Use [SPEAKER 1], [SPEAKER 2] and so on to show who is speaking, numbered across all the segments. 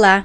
[SPEAKER 1] Olá,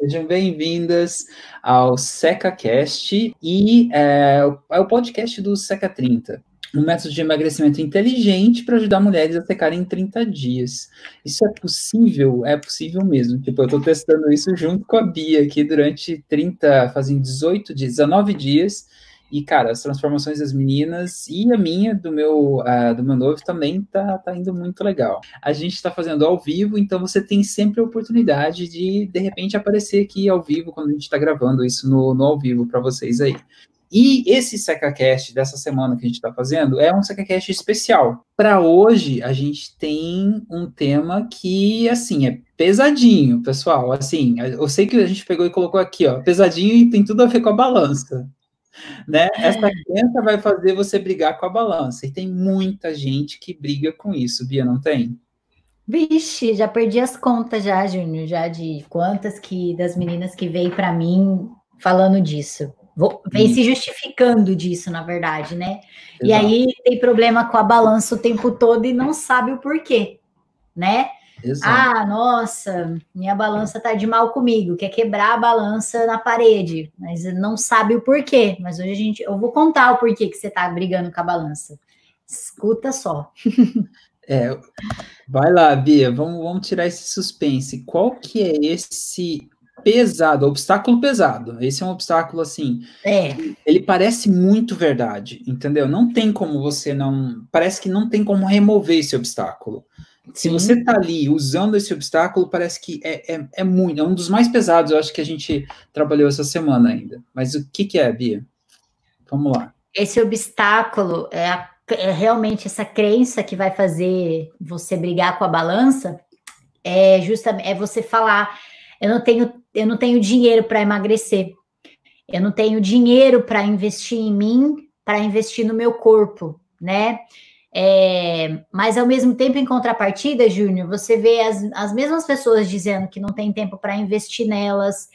[SPEAKER 2] Sejam bem-vindas ao SecaCast e é, é o podcast do Seca 30 um método de emagrecimento inteligente para ajudar mulheres a secarem em 30 dias. Isso é possível? É possível mesmo. Tipo, eu estou testando isso junto com a Bia aqui durante 30, fazem 18 dias, 19 dias. E, cara, as transformações das meninas e a minha, do meu, uh, do meu noivo, também tá, tá indo muito legal. A gente está fazendo ao vivo, então você tem sempre a oportunidade de, de repente, aparecer aqui ao vivo quando a gente está gravando isso no, no ao vivo para vocês aí. E esse SecaCast dessa semana que a gente está fazendo é um SecaCast especial. Para hoje, a gente tem um tema que, assim, é pesadinho, pessoal. Assim, eu sei que a gente pegou e colocou aqui, ó, pesadinho e tem tudo a ver com a balança. Né? Essa crença vai fazer você brigar com a balança. E tem muita gente que briga com isso, Bia, não tem?
[SPEAKER 1] Vixe, já perdi as contas já, Júnior, já de quantas que das meninas que veio para mim falando disso. Vem se justificando disso, na verdade, né? Exato. E aí tem problema com a balança o tempo todo e não sabe o porquê, né? Exato. Ah, nossa, minha balança tá de mal comigo, quer quebrar a balança na parede, mas não sabe o porquê. Mas hoje a gente, eu vou contar o porquê que você tá brigando com a balança. Escuta só.
[SPEAKER 2] É, vai lá, Bia, vamos, vamos tirar esse suspense. Qual que é esse pesado, obstáculo pesado. Esse é um obstáculo assim. É. Ele parece muito verdade, entendeu? Não tem como você não. Parece que não tem como remover esse obstáculo. Se você tá ali usando esse obstáculo, parece que é, é, é, muito, é um dos mais pesados, eu acho que a gente trabalhou essa semana ainda. Mas o que, que é, Bia? Vamos lá.
[SPEAKER 1] Esse obstáculo é, a, é realmente essa crença que vai fazer você brigar com a balança. É justamente é você falar eu não tenho, eu não tenho dinheiro para emagrecer. Eu não tenho dinheiro para investir em mim, para investir no meu corpo, né? É, mas ao mesmo tempo, em contrapartida, Júnior, você vê as, as mesmas pessoas dizendo que não tem tempo para investir nelas,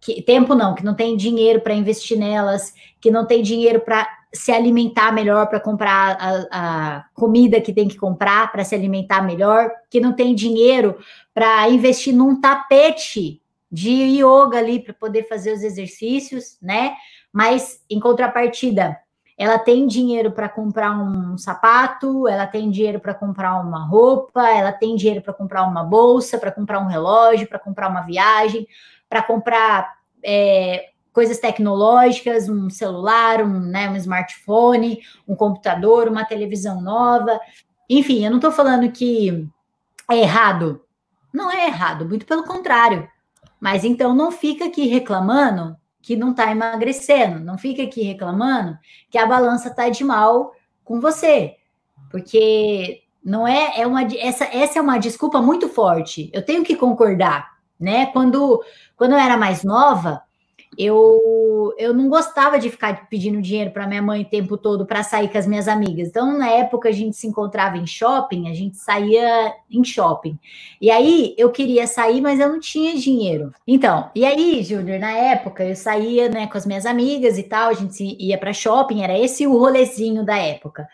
[SPEAKER 1] que tempo não, que não tem dinheiro para investir nelas, que não tem dinheiro para se alimentar melhor, para comprar a, a, comida que tem que comprar para se alimentar melhor, que não tem dinheiro para investir num tapete de yoga ali para poder fazer os exercícios, né? Mas em contrapartida, ela tem dinheiro para comprar um sapato, ela tem dinheiro para comprar uma roupa, ela tem dinheiro para comprar uma bolsa, para comprar um relógio, para comprar uma viagem, para comprar é, coisas tecnológicas, um celular, um, né, um smartphone, um computador, uma televisão nova. Enfim, eu não estou falando que é errado. Não é errado, muito pelo contrário. Mas então não fica aqui reclamando que não está emagrecendo, não fica aqui reclamando que a balança está de mal com você, porque não é, é uma essa, essa é uma desculpa muito forte. Eu tenho que concordar, né? Quando quando eu era mais nova, eu, eu não gostava de ficar pedindo dinheiro para minha mãe o tempo todo para sair com as minhas amigas. Então, na época, a gente se encontrava em shopping, a gente saía em shopping. E aí, eu queria sair, mas eu não tinha dinheiro. Então, e aí, Júnior, na época, eu saía né, com as minhas amigas e tal, a gente ia para shopping, era esse o rolezinho da época.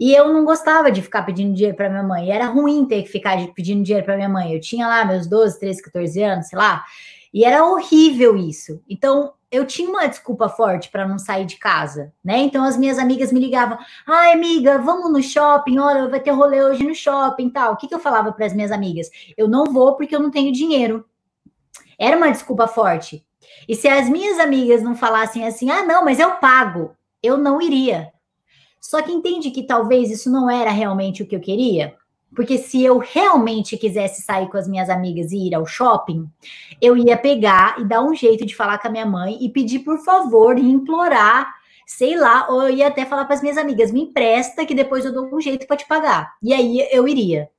[SPEAKER 1] E eu não gostava de ficar pedindo dinheiro para minha mãe. Era ruim ter que ficar pedindo dinheiro para minha mãe. Eu tinha lá meus 12, 13, 14 anos, sei lá. E era horrível isso. Então, eu tinha uma desculpa forte para não sair de casa, né? Então as minhas amigas me ligavam: "Ai, amiga, vamos no shopping, olha, vai ter rolê hoje no shopping", tal. O que que eu falava para as minhas amigas? Eu não vou porque eu não tenho dinheiro. Era uma desculpa forte. E se as minhas amigas não falassem assim: "Ah, não, mas eu pago", eu não iria. Só que entende que talvez isso não era realmente o que eu queria? Porque se eu realmente quisesse sair com as minhas amigas e ir ao shopping, eu ia pegar e dar um jeito de falar com a minha mãe e pedir por favor e implorar, sei lá, ou eu ia até falar para as minhas amigas, me empresta que depois eu dou um jeito para te pagar. E aí eu iria.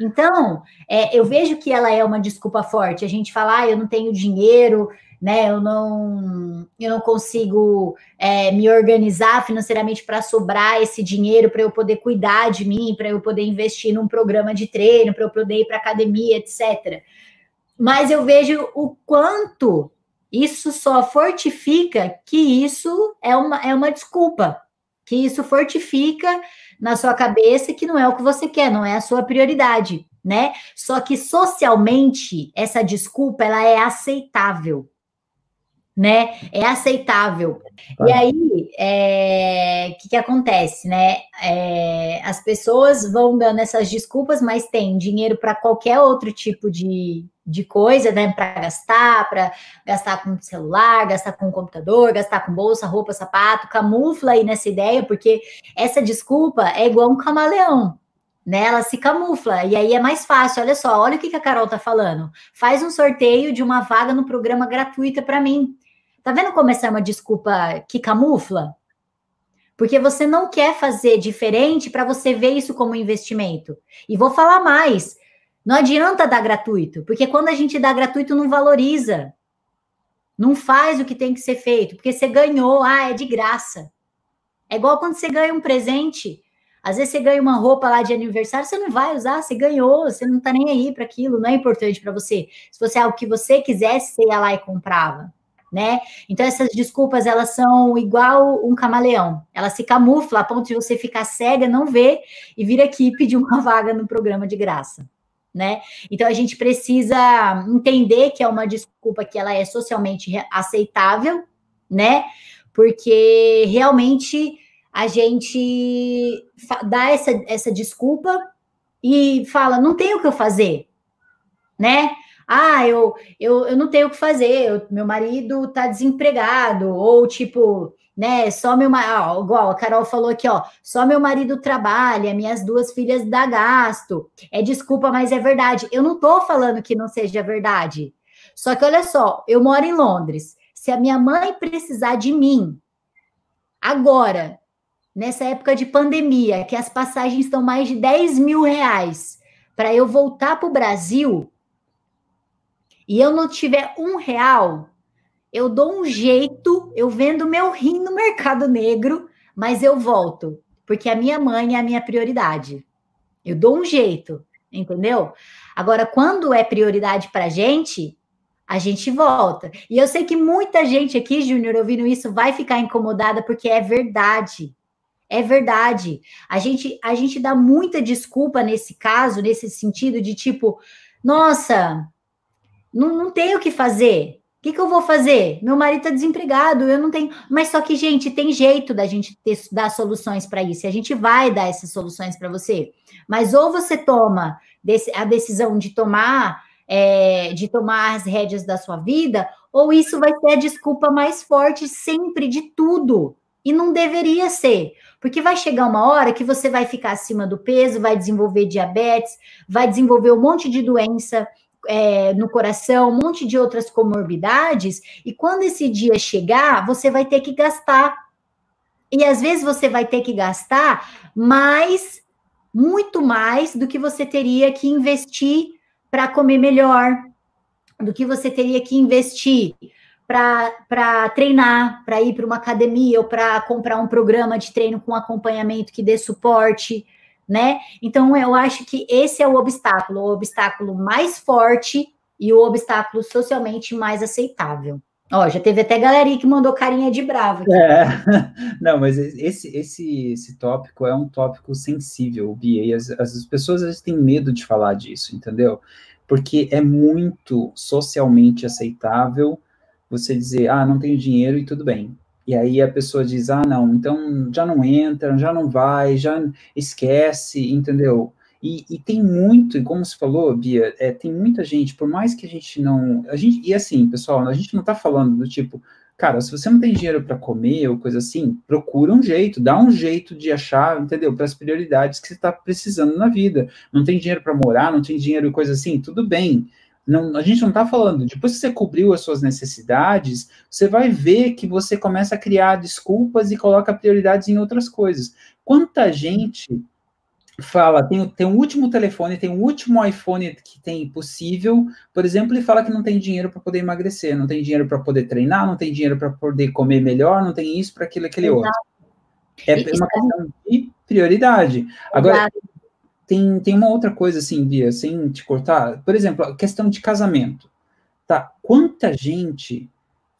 [SPEAKER 1] Então, é, eu vejo que ela é uma desculpa forte. A gente fala, ah, eu não tenho dinheiro, né? Eu não, eu não consigo é, me organizar financeiramente para sobrar esse dinheiro para eu poder cuidar de mim, para eu poder investir num programa de treino, para eu poder ir para academia, etc. Mas eu vejo o quanto isso só fortifica que isso é uma, é uma desculpa, que isso fortifica na sua cabeça que não é o que você quer, não é a sua prioridade, né? Só que socialmente essa desculpa ela é aceitável né? É aceitável. Tá. E aí, o é, que, que acontece, né? É, as pessoas vão dando essas desculpas, mas tem dinheiro para qualquer outro tipo de, de coisa, né? Para gastar, para gastar com celular, gastar com computador, gastar com bolsa, roupa, sapato, camufla aí nessa ideia, porque essa desculpa é igual um camaleão. Né, ela se camufla, e aí é mais fácil. Olha só, olha o que, que a Carol tá falando. Faz um sorteio de uma vaga no programa gratuita para mim. Tá vendo como essa é uma desculpa que camufla? Porque você não quer fazer diferente para você ver isso como investimento. E vou falar mais. Não adianta dar gratuito, porque quando a gente dá gratuito não valoriza. Não faz o que tem que ser feito, porque você ganhou, ah, é de graça. É igual quando você ganha um presente. Às vezes você ganha uma roupa lá de aniversário, você não vai usar, você ganhou, você não tá nem aí para aquilo, não é importante para você. Se fosse algo que você quisesse, você ia lá e comprava né? Então essas desculpas elas são igual um camaleão. Ela se camufla a ponto de você ficar cega, não ver e vir aqui pedir uma vaga no programa de graça. Né? Então a gente precisa entender que é uma desculpa que ela é socialmente aceitável, né? Porque realmente a gente dá essa, essa desculpa e fala, não tem o que eu fazer, né? Ah, eu, eu, eu não tenho o que fazer, eu, meu marido tá desempregado, ou tipo, né, só meu marido, igual a Carol falou aqui, ó, só meu marido trabalha, minhas duas filhas dá gasto. É desculpa, mas é verdade. Eu não tô falando que não seja verdade. Só que olha só, eu moro em Londres. Se a minha mãe precisar de mim agora, nessa época de pandemia, que as passagens estão mais de 10 mil reais, para eu voltar para o Brasil, e eu não tiver um real, eu dou um jeito, eu vendo meu rim no mercado negro, mas eu volto, porque a minha mãe é a minha prioridade. Eu dou um jeito, entendeu? Agora, quando é prioridade para gente, a gente volta. E eu sei que muita gente aqui, Júnior, ouvindo isso, vai ficar incomodada porque é verdade. É verdade. A gente, a gente dá muita desculpa nesse caso, nesse sentido de tipo, nossa, não, não tenho o que fazer. O que, que eu vou fazer? Meu marido está desempregado, eu não tenho. Mas só que, gente, tem jeito da gente ter, dar soluções para isso. E a gente vai dar essas soluções para você. Mas ou você toma a decisão de tomar, é, de tomar as rédeas da sua vida, ou isso vai ser a desculpa mais forte sempre de tudo. E não deveria ser, porque vai chegar uma hora que você vai ficar acima do peso, vai desenvolver diabetes, vai desenvolver um monte de doença é, no coração, um monte de outras comorbidades, e quando esse dia chegar, você vai ter que gastar. E às vezes você vai ter que gastar mais, muito mais do que você teria que investir para comer melhor, do que você teria que investir para treinar, para ir para uma academia ou para comprar um programa de treino com acompanhamento que dê suporte né? Então eu acho que esse é o obstáculo, o obstáculo mais forte e o obstáculo socialmente mais aceitável. Ó, já teve até galerinha que mandou carinha de bravo.
[SPEAKER 2] É. Não, mas esse, esse, esse tópico é um tópico sensível, Bia, e as, as pessoas às vezes têm medo de falar disso, entendeu? Porque é muito socialmente aceitável você dizer, ah, não tenho dinheiro e tudo bem. E aí a pessoa diz: ah, não, então já não entra, já não vai, já esquece, entendeu? E, e tem muito, e como você falou, Bia, é, tem muita gente, por mais que a gente não. A gente, e assim, pessoal, a gente não está falando do tipo, Cara, se você não tem dinheiro para comer ou coisa assim, procura um jeito, dá um jeito de achar, entendeu? Para as prioridades que você está precisando na vida. Não tem dinheiro para morar, não tem dinheiro e coisa assim, tudo bem. Não, a gente não está falando, depois que você cobriu as suas necessidades, você vai ver que você começa a criar desculpas e coloca prioridades em outras coisas. Quanta gente fala, tem, tem um último telefone, tem um último iPhone que tem possível, por exemplo, e fala que não tem dinheiro para poder emagrecer, não tem dinheiro para poder treinar, não tem dinheiro para poder comer melhor, não tem isso para aquilo, aquele Exato. outro. É uma questão de prioridade. Agora, tem, tem uma outra coisa assim, Bia, sem te cortar. Por exemplo, a questão de casamento. Tá? Quanta gente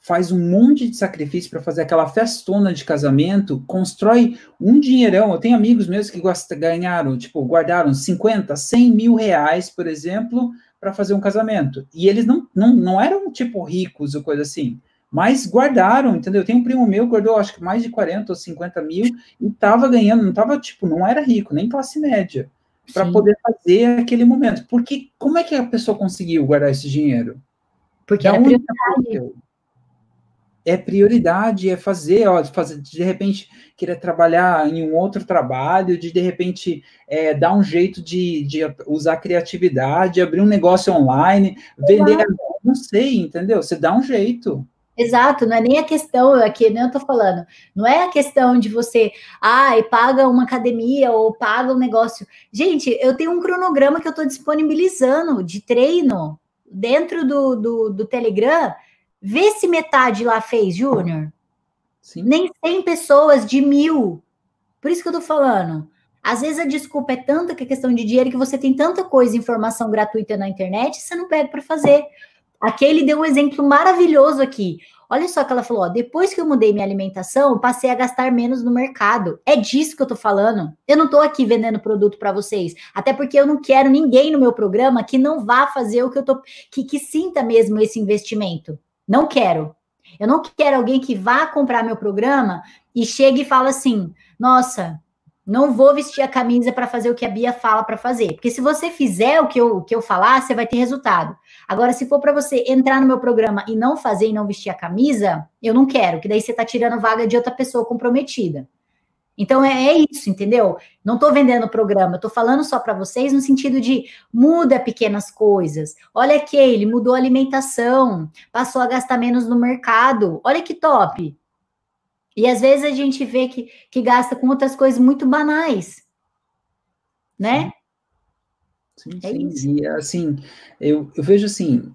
[SPEAKER 2] faz um monte de sacrifício para fazer aquela festona de casamento, constrói um dinheirão. Eu tenho amigos meus que gostam, ganharam, tipo, guardaram 50, 100 mil reais, por exemplo, para fazer um casamento. E eles não, não, não eram, tipo, ricos ou coisa assim, mas guardaram, entendeu? Tem um primo meu que guardou, acho que mais de 40 ou 50 mil e estava ganhando, não estava, tipo, não era rico, nem classe média, para poder fazer aquele momento. Porque como é que a pessoa conseguiu guardar esse dinheiro?
[SPEAKER 1] Porque era prioridade
[SPEAKER 2] é prioridade, é fazer, ó, fazer, de repente querer trabalhar em um outro trabalho, de de repente é, dar um jeito de, de usar criatividade, abrir um negócio online, vender, não sei, entendeu? Você dá um jeito.
[SPEAKER 1] Exato, não é nem a questão, aqui nem eu tô falando, não é a questão de você, ai, ah, paga uma academia ou paga um negócio. Gente, eu tenho um cronograma que eu tô disponibilizando de treino dentro do, do, do Telegram Vê se metade lá fez, Júnior. Nem 100 pessoas de mil. Por isso que eu tô falando. Às vezes a desculpa é tanta que é questão de dinheiro que você tem tanta coisa, informação gratuita na internet, você não pede para fazer. Aqui ele deu um exemplo maravilhoso aqui. Olha só que ela falou: ó, depois que eu mudei minha alimentação, passei a gastar menos no mercado. É disso que eu tô falando. Eu não tô aqui vendendo produto para vocês, até porque eu não quero ninguém no meu programa que não vá fazer o que eu tô, que, que sinta mesmo esse investimento. Não quero. Eu não quero alguém que vá comprar meu programa e chegue e fala assim: nossa, não vou vestir a camisa para fazer o que a Bia fala para fazer. Porque se você fizer o que eu, o que eu falar, você vai ter resultado. Agora, se for para você entrar no meu programa e não fazer e não vestir a camisa, eu não quero, que daí você está tirando vaga de outra pessoa comprometida. Então é, é, isso, entendeu? Não estou vendendo o programa, estou falando só para vocês no sentido de muda pequenas coisas. Olha aqui, ele mudou a alimentação, passou a gastar menos no mercado. Olha que top. E às vezes a gente vê que, que gasta com outras coisas muito banais, né?
[SPEAKER 2] Sim, sim. É sim. Isso. E assim, eu, eu vejo assim,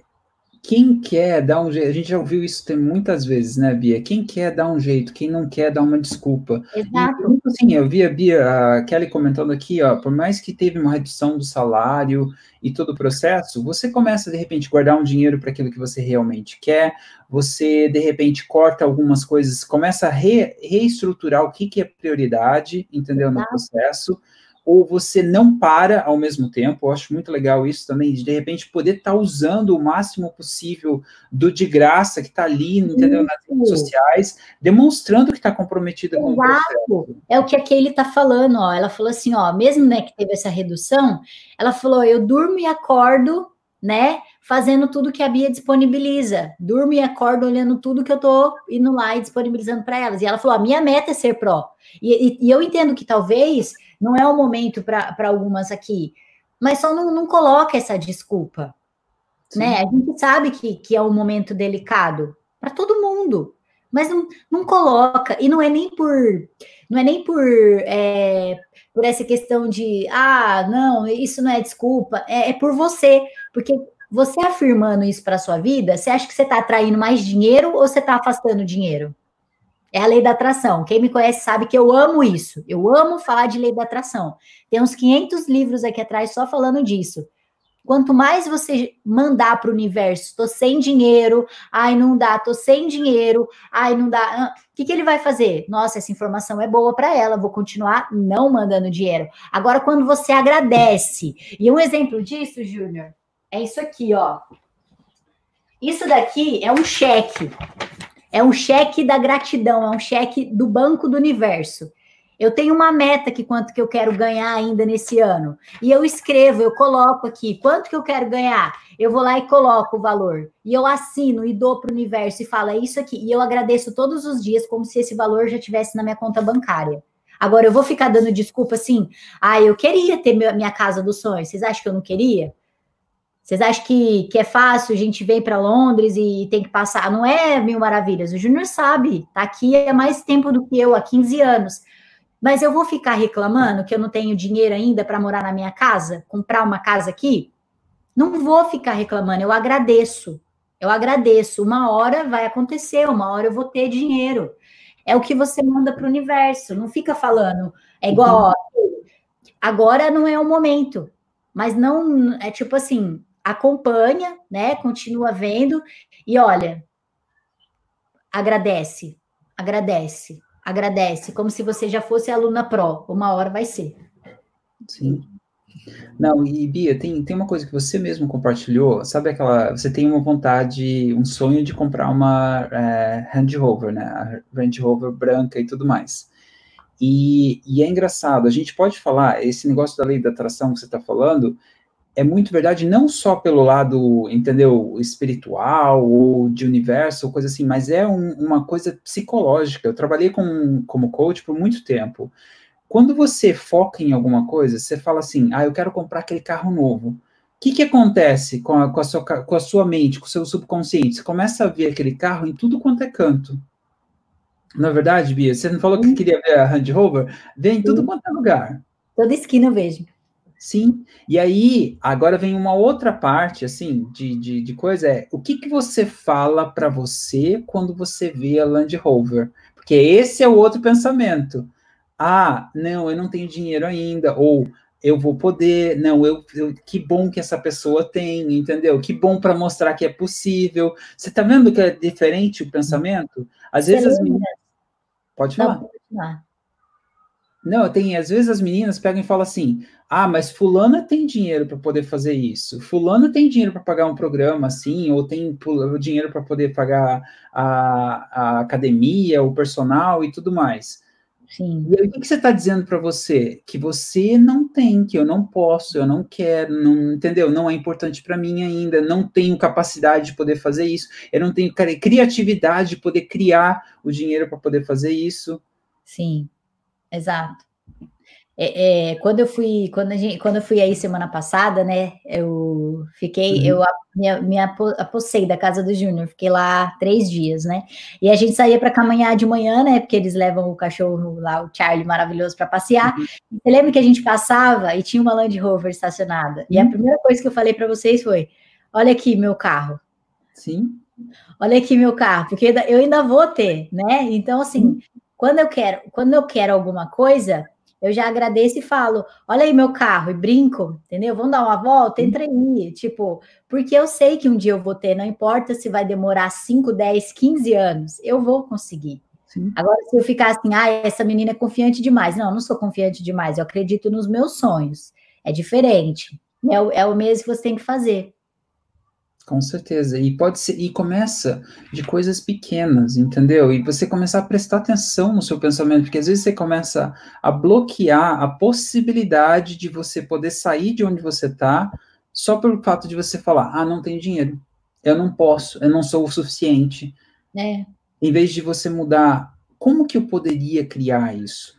[SPEAKER 2] quem quer dar um jeito, a gente já ouviu isso tem muitas vezes, né, Bia? Quem quer dar um jeito, quem não quer dar uma desculpa.
[SPEAKER 1] Exato.
[SPEAKER 2] E, assim, eu vi a Bia, a Kelly comentando aqui, ó, por mais que teve uma redução do salário e todo o processo, você começa de repente guardar um dinheiro para aquilo que você realmente quer, você de repente corta algumas coisas, começa a re, reestruturar o que, que é prioridade, entendeu, Exato. no processo ou você não para ao mesmo tempo. Eu acho muito legal isso também, de de repente poder estar tá usando o máximo possível do de graça que está ali, entendeu? Nas redes sociais, demonstrando que está comprometida com o.
[SPEAKER 1] É o que a Kelly está falando, ó. Ela falou assim, ó, mesmo né, que teve essa redução, ela falou: eu durmo e acordo, né? Fazendo tudo que a Bia disponibiliza. Durmo e acordo olhando tudo que eu tô indo lá e disponibilizando para elas. E ela falou: a minha meta é ser pró. E, e, e eu entendo que talvez não é o momento para algumas aqui, mas só não, não coloca essa desculpa. Né? A gente sabe que, que é um momento delicado para todo mundo, mas não, não coloca, e não é nem por não é nem por, é, por essa questão de ah, não, isso não é desculpa, é, é por você, porque você afirmando isso para sua vida, você acha que você está atraindo mais dinheiro ou você está afastando dinheiro? É a lei da atração. Quem me conhece sabe que eu amo isso. Eu amo falar de lei da atração. Tem uns 500 livros aqui atrás só falando disso. Quanto mais você mandar para o universo, tô sem dinheiro, ai, não dá, tô sem dinheiro, ai, não dá. O que, que ele vai fazer? Nossa, essa informação é boa para ela, vou continuar não mandando dinheiro. Agora, quando você agradece, e um exemplo disso, Júnior, é isso aqui, ó. Isso daqui é um cheque. É um cheque da gratidão, é um cheque do Banco do Universo. Eu tenho uma meta que quanto que eu quero ganhar ainda nesse ano. E eu escrevo, eu coloco aqui quanto que eu quero ganhar. eu vou lá e coloco o valor. E eu assino e dou para o universo e falo, é isso aqui. E eu agradeço todos os dias como se esse valor já tivesse na minha conta bancária. Agora, eu vou ficar dando desculpa assim, ah, eu queria ter minha casa dos sonhos. Vocês acham que eu não queria? Vocês acham que, que é fácil? A gente vem para Londres e tem que passar. Não é mil maravilhas. O Júnior sabe, tá aqui há mais tempo do que eu, há 15 anos. Mas eu vou ficar reclamando que eu não tenho dinheiro ainda para morar na minha casa, comprar uma casa aqui? Não vou ficar reclamando, eu agradeço. Eu agradeço. Uma hora vai acontecer, uma hora eu vou ter dinheiro. É o que você manda para o universo. Não fica falando. É igual, ó, agora não é o momento. Mas não é tipo assim, acompanha, né? Continua vendo e olha, agradece, agradece, agradece, como se você já fosse aluna pró. Uma hora vai ser.
[SPEAKER 2] Sim. Não, e Bia, tem, tem uma coisa que você mesmo compartilhou, sabe aquela, você tem uma vontade, um sonho de comprar uma é, Range Rover, né, a Range Rover branca e tudo mais. E, e é engraçado, a gente pode falar, esse negócio da lei da atração que você está falando, é muito verdade, não só pelo lado, entendeu, espiritual ou de universo, ou coisa assim, mas é um, uma coisa psicológica. Eu trabalhei com, como coach por muito tempo. Quando você foca em alguma coisa, você fala assim, ah, eu quero comprar aquele carro novo. O que, que acontece com a, com, a sua, com a sua mente, com o seu subconsciente? Você começa a ver aquele carro em tudo quanto é canto. Na é verdade, Bia, você não falou que queria ver a Range Rover? Vê em tudo quanto é lugar.
[SPEAKER 1] Toda esquina eu vejo.
[SPEAKER 2] Sim, e aí agora vem uma outra parte assim de, de, de coisa é o que, que você fala para você quando você vê a Land Rover, porque esse é o outro pensamento. Ah, não, eu não tenho dinheiro ainda, ou eu vou poder, não, eu, eu que bom que essa pessoa tem, entendeu? Que bom para mostrar que é possível. Você tá vendo que é diferente o pensamento? Às vezes as meninas pode falar. Não, pode falar. Não, tem, às vezes as meninas pegam e falam assim: ah, mas fulana tem dinheiro para poder fazer isso, fulana tem dinheiro para pagar um programa assim, ou tem dinheiro para poder pagar a, a, academia, o personal e tudo mais. Sim. E aí, o que, que você está dizendo para você? Que você não tem, que eu não posso, eu não quero, não, entendeu? Não é importante para mim ainda, não tenho capacidade de poder fazer isso, eu não tenho criatividade de poder criar o dinheiro para poder fazer isso.
[SPEAKER 1] Sim, exato. É, é, quando eu fui, quando, gente, quando eu fui aí semana passada, né? Eu fiquei, uhum. eu me, me apossei da casa do Júnior, fiquei lá três dias, né? E a gente saía para caminhar de manhã, né? Porque eles levam o cachorro lá, o Charlie maravilhoso, para passear. Uhum. Você lembra que a gente passava e tinha uma Land Rover estacionada? Uhum. E a uhum. primeira coisa que eu falei para vocês foi: olha aqui meu carro.
[SPEAKER 2] Sim.
[SPEAKER 1] Olha aqui meu carro, porque eu ainda vou ter, né? Então, assim, uhum. Quando eu quero, quando eu quero alguma coisa eu já agradeço e falo: olha aí meu carro, e brinco, entendeu? Vamos dar uma volta, entra aí. Tipo, porque eu sei que um dia eu vou ter, não importa se vai demorar 5, 10, 15 anos, eu vou conseguir. Sim. Agora, se eu ficar assim, ah, essa menina é confiante demais. Não, eu não sou confiante demais, eu acredito nos meus sonhos. É diferente. É o, é o mesmo que você tem que fazer.
[SPEAKER 2] Com certeza. E pode ser, e começa de coisas pequenas, entendeu? E você começar a prestar atenção no seu pensamento, porque às vezes você começa a bloquear a possibilidade de você poder sair de onde você está só pelo fato de você falar: "Ah, não tenho dinheiro. Eu não posso, eu não sou o suficiente".
[SPEAKER 1] É.
[SPEAKER 2] Em vez de você mudar, como que eu poderia criar isso?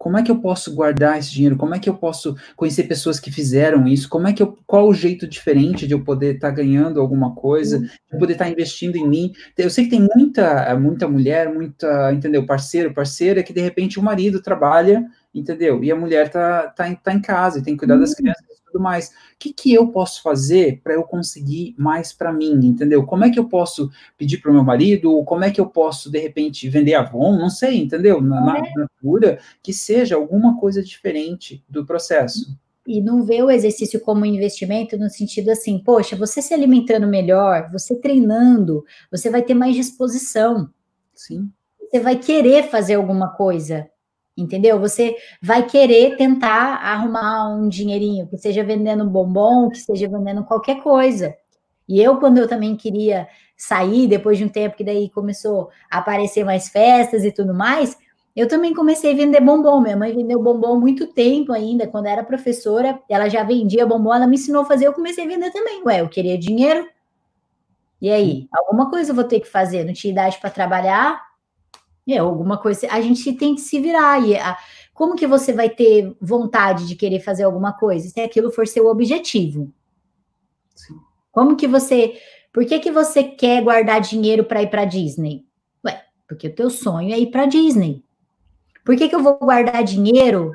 [SPEAKER 2] Como é que eu posso guardar esse dinheiro? Como é que eu posso conhecer pessoas que fizeram isso? Como é que eu, qual o jeito diferente de eu poder estar tá ganhando alguma coisa, uhum. de poder estar tá investindo em mim? Eu sei que tem muita, muita mulher, muita, entendeu? Parceiro, parceira que de repente o marido trabalha, entendeu? E a mulher tá, tá, tá em casa e tem que cuidar das uhum. crianças tudo mais. O que, que eu posso fazer para eu conseguir mais para mim, entendeu? Como é que eu posso pedir para o meu marido, ou como é que eu posso, de repente, vender Avon, não sei, entendeu? Na, na, é. cura, que seja alguma coisa diferente do processo.
[SPEAKER 1] E não ver o exercício como investimento no sentido assim, poxa, você se alimentando melhor, você treinando, você vai ter mais disposição.
[SPEAKER 2] Sim.
[SPEAKER 1] Você vai querer fazer alguma coisa entendeu? Você vai querer tentar arrumar um dinheirinho, que seja vendendo bombom, que seja vendendo qualquer coisa. E eu, quando eu também queria sair, depois de um tempo que daí começou a aparecer mais festas e tudo mais, Eu também comecei a vender bombom. Minha mãe vendeu bombom muito tempo ainda. Quando era professora, ela já vendia bombom, ela me ensinou a fazer, eu comecei a vender também. Ué, eu queria dinheiro. E aí? Alguma coisa eu vou ter que fazer. Não tinha idade para trabalhar? É, alguma coisa. A gente tem que se virar. E a, como que você vai ter vontade de querer fazer alguma coisa se aquilo for seu objetivo? Sim. Como que você. Por que, que você quer guardar dinheiro para ir para Disney? Ué, porque o teu sonho é ir para Disney. Por que, que eu vou guardar dinheiro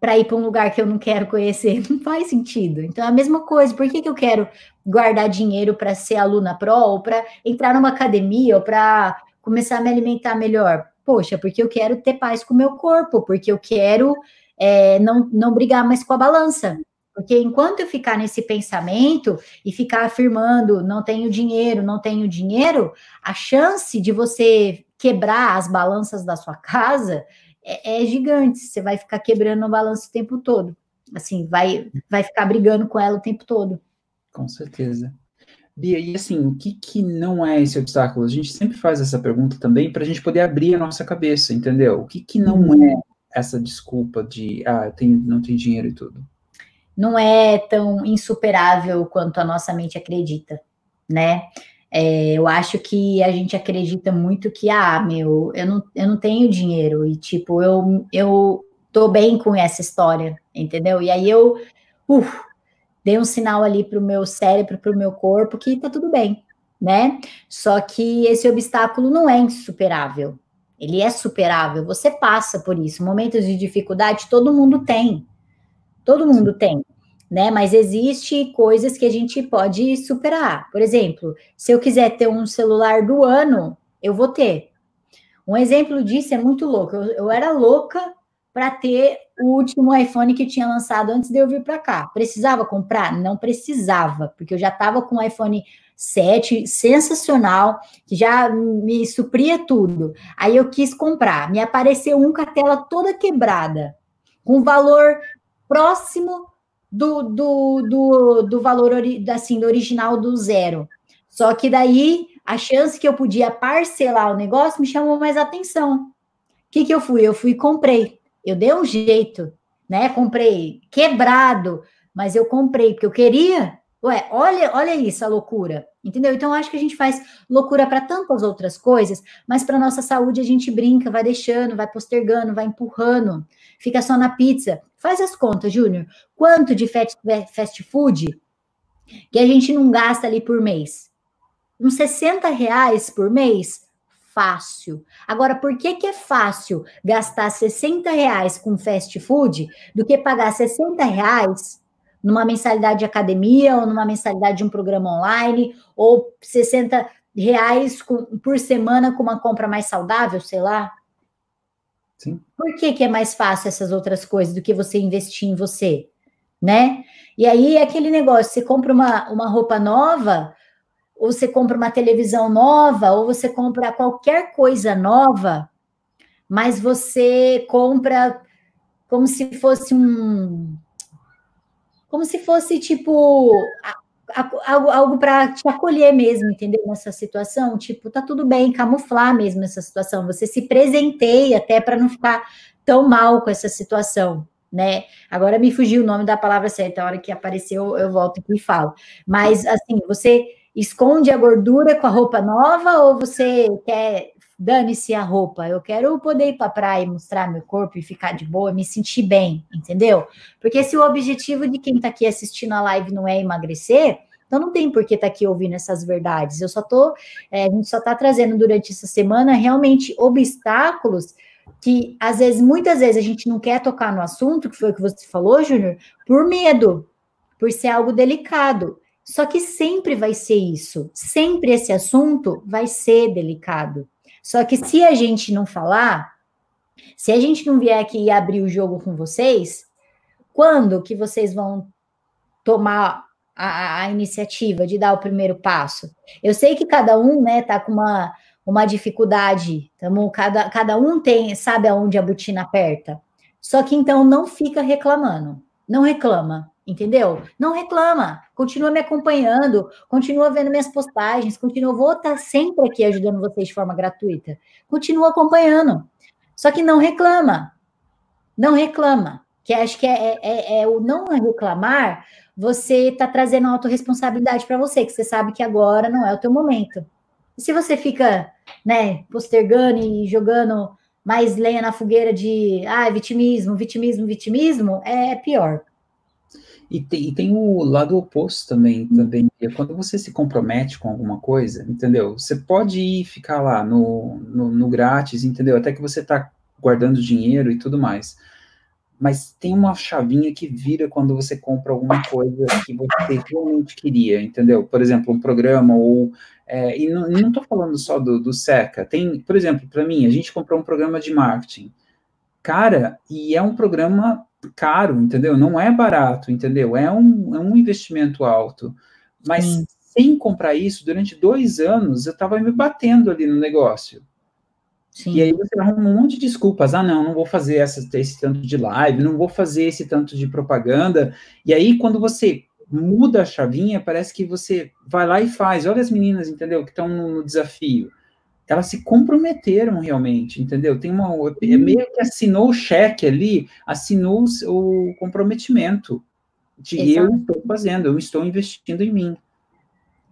[SPEAKER 1] para ir para um lugar que eu não quero conhecer? Não faz sentido. Então, é a mesma coisa. Por que, que eu quero guardar dinheiro para ser aluna pro ou para entrar numa academia ou para começar a me alimentar melhor? Poxa, porque eu quero ter paz com o meu corpo, porque eu quero é, não, não brigar mais com a balança. Porque enquanto eu ficar nesse pensamento e ficar afirmando não tenho dinheiro, não tenho dinheiro, a chance de você quebrar as balanças da sua casa é, é gigante. Você vai ficar quebrando a balança o tempo todo. Assim, vai, vai ficar brigando com ela o tempo todo.
[SPEAKER 2] Com certeza. Bia, e assim, o que, que não é esse obstáculo? A gente sempre faz essa pergunta também para a gente poder abrir a nossa cabeça, entendeu? O que, que não uhum. é essa desculpa de, ah, tem, não tem dinheiro e tudo?
[SPEAKER 1] Não é tão insuperável quanto a nossa mente acredita, né? É, eu acho que a gente acredita muito que, ah, meu, eu não, eu não tenho dinheiro e, tipo, eu, eu tô bem com essa história, entendeu? E aí eu, uf, dei um sinal ali para o meu cérebro, para o meu corpo, que tá tudo bem, né? Só que esse obstáculo não é insuperável. Ele é superável, você passa por isso. Momentos de dificuldade todo mundo tem. Todo mundo tem, né? Mas existe coisas que a gente pode superar. Por exemplo, se eu quiser ter um celular do ano, eu vou ter. Um exemplo disso é muito louco. Eu, eu era louca para ter o último iPhone que tinha lançado antes de eu vir para cá. Precisava comprar? Não precisava, porque eu já estava com o iPhone 7 sensacional, que já me supria tudo. Aí eu quis comprar, me apareceu um com a tela toda quebrada, com valor próximo do, do, do, do valor assim, do original do zero. Só que daí a chance que eu podia parcelar o negócio me chamou mais atenção. O que, que eu fui? Eu fui e comprei. Eu dei um jeito, né? Comprei quebrado, mas eu comprei porque eu queria. Ué, olha, olha isso, a loucura. Entendeu? Então, acho que a gente faz loucura para tantas outras coisas, mas para nossa saúde a gente brinca, vai deixando, vai postergando, vai empurrando, fica só na pizza. Faz as contas, Júnior. Quanto de fast food que a gente não gasta ali por mês? Uns 60 reais por mês? Fácil. Agora, por que, que é fácil gastar 60 reais com fast food do que pagar 60 reais numa mensalidade de academia ou numa mensalidade de um programa online ou 60 reais com, por semana com uma compra mais saudável, sei lá? Sim. Por que, que é mais fácil essas outras coisas do que você investir em você, né? E aí é aquele negócio, você compra uma, uma roupa nova, ou você compra uma televisão nova, ou você compra qualquer coisa nova, mas você compra como se fosse um. Como se fosse tipo algo, algo para te acolher mesmo, entendeu? Nessa situação, tipo, tá tudo bem, camuflar mesmo essa situação. Você se presenteia até para não ficar tão mal com essa situação, né? Agora me fugiu o nome da palavra certa, a hora que apareceu eu volto aqui e falo. Mas assim, você esconde a gordura com a roupa nova ou você quer dane-se a roupa? Eu quero poder ir para praia e mostrar meu corpo e ficar de boa, me sentir bem, entendeu? Porque se o objetivo de quem está aqui assistindo a live não é emagrecer, então não tem por que estar tá aqui ouvindo essas verdades. Eu só tô, é, a gente só está trazendo durante essa semana realmente obstáculos que às vezes, muitas vezes, a gente não quer tocar no assunto, que foi o que você falou, Júnior, por medo, por ser algo delicado. Só que sempre vai ser isso, sempre esse assunto vai ser delicado. Só que se a gente não falar, se a gente não vier aqui e abrir o jogo com vocês, quando que vocês vão tomar a, a, iniciativa de dar o primeiro passo? Eu sei que cada um, né, tá com uma, uma dificuldade, tamo, cada, cada um tem, sabe aonde a botina aperta. Só que então não fica reclamando, não reclama entendeu? Não reclama, continua me acompanhando, continua vendo minhas postagens, continua, vou estar sempre aqui ajudando vocês de forma gratuita. Continua acompanhando. Só que não reclama. Não reclama. Que acho que é, é, é, é o não reclamar, você está trazendo autorresponsabilidade para você, que você sabe que agora não é o teu momento. E se você fica, né, postergando e jogando mais lenha na fogueira de ah, vitimismo, vitimismo, vitimismo, é pior.
[SPEAKER 2] E tem, e tem, o lado oposto também, também. É quando você se compromete com alguma coisa, entendeu? Você pode ir ficar lá no, no, no grátis, entendeu? Até que você está guardando dinheiro e tudo mais. Mas tem uma chavinha que vira quando você compra alguma coisa que você realmente queria, entendeu? Por exemplo, um programa ou é, e não estou falando só do, do SECA. Tem, por exemplo, para mim, a gente comprou um programa de marketing. Cara, e é um programa caro, entendeu? Não é barato, entendeu? É um, é um investimento alto. Mas sem comprar isso, durante dois anos, eu estava me batendo ali no negócio. Sim. E aí você arruma um monte de desculpas. Ah, não, não vou fazer essa, esse tanto de live, não vou fazer esse tanto de propaganda. E aí, quando você muda a chavinha, parece que você vai lá e faz. Olha as meninas, entendeu? Que estão no desafio elas se comprometeram realmente, entendeu? Tem uma é meio que assinou o cheque ali, assinou o comprometimento de Exato. eu estou fazendo, eu estou investindo em mim.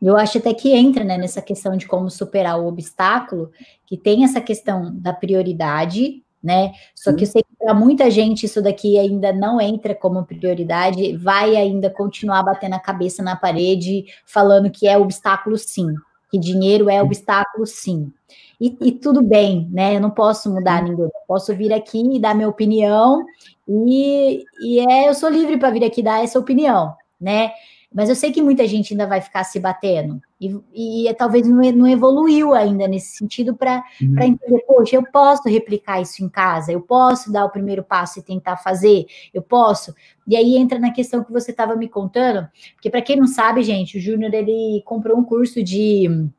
[SPEAKER 1] Eu acho até que entra né, nessa questão de como superar o obstáculo, que tem essa questão da prioridade, né? Só Sim. que eu sei que para muita gente isso daqui ainda não entra como prioridade, vai ainda continuar batendo a cabeça na parede, falando que é obstáculo sim, que dinheiro é obstáculo, sim. E, e, tudo bem, né? Eu não posso mudar ninguém. Eu posso vir aqui e dar minha opinião, e, e é, eu sou livre para vir aqui dar essa opinião, né? Mas eu sei que muita gente ainda vai ficar se batendo. E, e é, talvez não, não, evoluiu ainda nesse sentido para uhum. entender, poxa, eu posso replicar isso em casa, eu posso dar o primeiro passo e tentar fazer, eu posso. E aí entra na questão que você estava me contando, porque para quem não sabe, gente, o Júnior ele comprou um curso de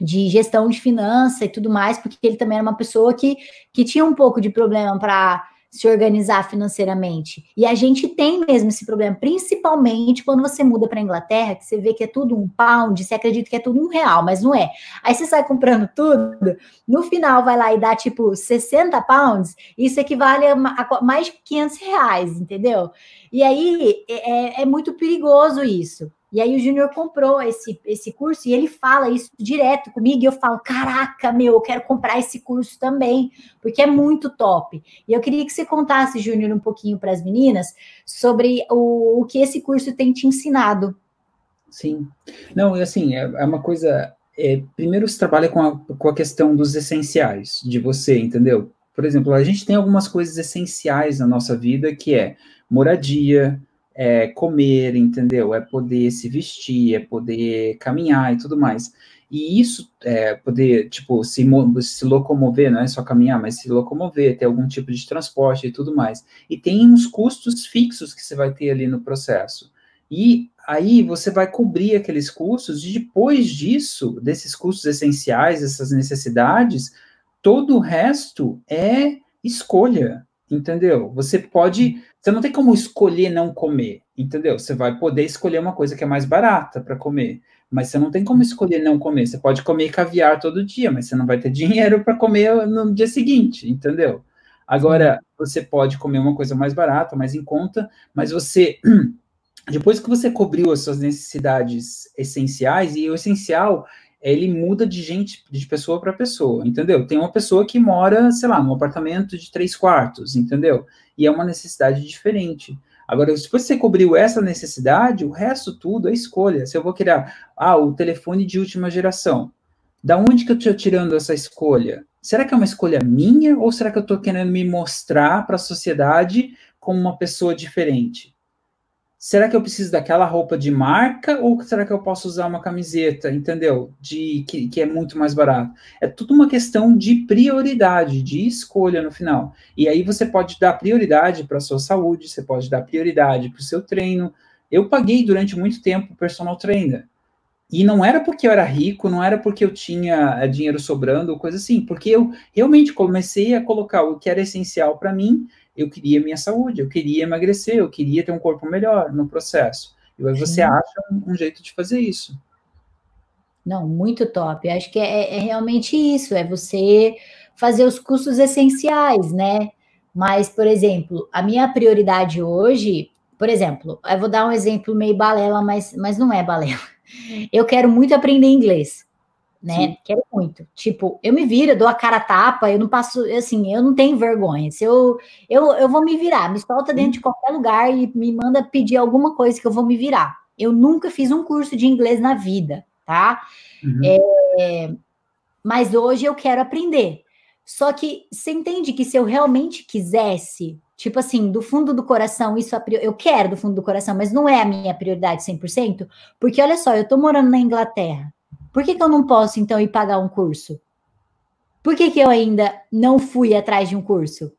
[SPEAKER 1] de gestão de finança e tudo mais, porque ele também era uma pessoa que, que tinha um pouco de problema para se organizar financeiramente. E a gente tem mesmo esse problema, principalmente quando você muda para a Inglaterra, que você vê que é tudo um pound, você acredita que é tudo um real, mas não é. Aí você sai comprando tudo, no final vai lá e dá tipo 60 pounds, isso equivale a mais de 500 reais, entendeu? E aí é, é muito perigoso isso. E aí o Júnior comprou esse, esse curso e ele fala isso direto comigo. E eu falo: caraca, meu, eu quero comprar esse curso também, porque é muito top. E eu queria que você contasse, Júnior, um pouquinho para as meninas sobre o, o que esse curso tem te ensinado.
[SPEAKER 2] Sim. Não, assim, é, é uma coisa. É, primeiro, você trabalha com a, com a questão dos essenciais de você, entendeu? Por exemplo, a gente tem algumas coisas essenciais na nossa vida que é moradia, é comer, entendeu? É poder se vestir, é poder caminhar e tudo mais. E isso, é poder, tipo, se, se locomover, não é só caminhar, mas se locomover, ter algum tipo de transporte e tudo mais. E tem uns custos fixos que você vai ter ali no processo. E aí você vai cobrir aqueles custos, e depois disso, desses custos essenciais, essas necessidades, todo o resto é escolha, entendeu? Você pode você não tem como escolher não comer, entendeu? Você vai poder escolher uma coisa que é mais barata para comer, mas você não tem como escolher não comer. Você pode comer caviar todo dia, mas você não vai ter dinheiro para comer no dia seguinte, entendeu? Agora, você pode comer uma coisa mais barata, mais em conta, mas você depois que você cobriu as suas necessidades essenciais, e o essencial ele muda de gente, de pessoa para pessoa, entendeu? Tem uma pessoa que mora, sei lá, num apartamento de três quartos, entendeu? E é uma necessidade diferente. Agora, depois você cobriu essa necessidade, o resto tudo é escolha. Se eu vou criar, ah, o telefone de última geração, da onde que eu estou tirando essa escolha? Será que é uma escolha minha ou será que eu estou querendo me mostrar para a sociedade como uma pessoa diferente? Será que eu preciso daquela roupa de marca ou será que eu posso usar uma camiseta, entendeu? De que, que é muito mais barato. É tudo uma questão de prioridade, de escolha no final. E aí você pode dar prioridade para a sua saúde, você pode dar prioridade para o seu treino. Eu paguei durante muito tempo personal trainer. E não era porque eu era rico, não era porque eu tinha eh, dinheiro sobrando ou coisa assim, porque eu realmente comecei a colocar o que era essencial para mim eu queria minha saúde, eu queria emagrecer, eu queria ter um corpo melhor no processo. E aí você acha um, um, jeito de fazer isso.
[SPEAKER 1] Não, muito top. Eu acho que é, é, realmente isso, é você fazer os cursos essenciais, né? Mas, por exemplo, a minha prioridade hoje, por exemplo, eu vou dar um exemplo meio balela, mas, mas não é balela. Eu quero muito aprender inglês, né? Sim. Quero muito. Tipo, eu me viro, eu dou a cara a tapa, eu não passo, assim, eu não tenho vergonha. Se eu, eu, eu vou me virar, me solta dentro de qualquer lugar e me manda pedir alguma coisa que eu vou me virar. Eu nunca fiz um curso de inglês na vida, tá? Uhum. É, mas hoje eu quero aprender. Só que você entende que se eu realmente quisesse, tipo assim, do fundo do coração, isso eu quero do fundo do coração, mas não é a minha prioridade 100%, porque olha só, eu tô morando na Inglaterra. Por que, que eu não posso então ir pagar um curso? Por que, que eu ainda não fui atrás de um curso?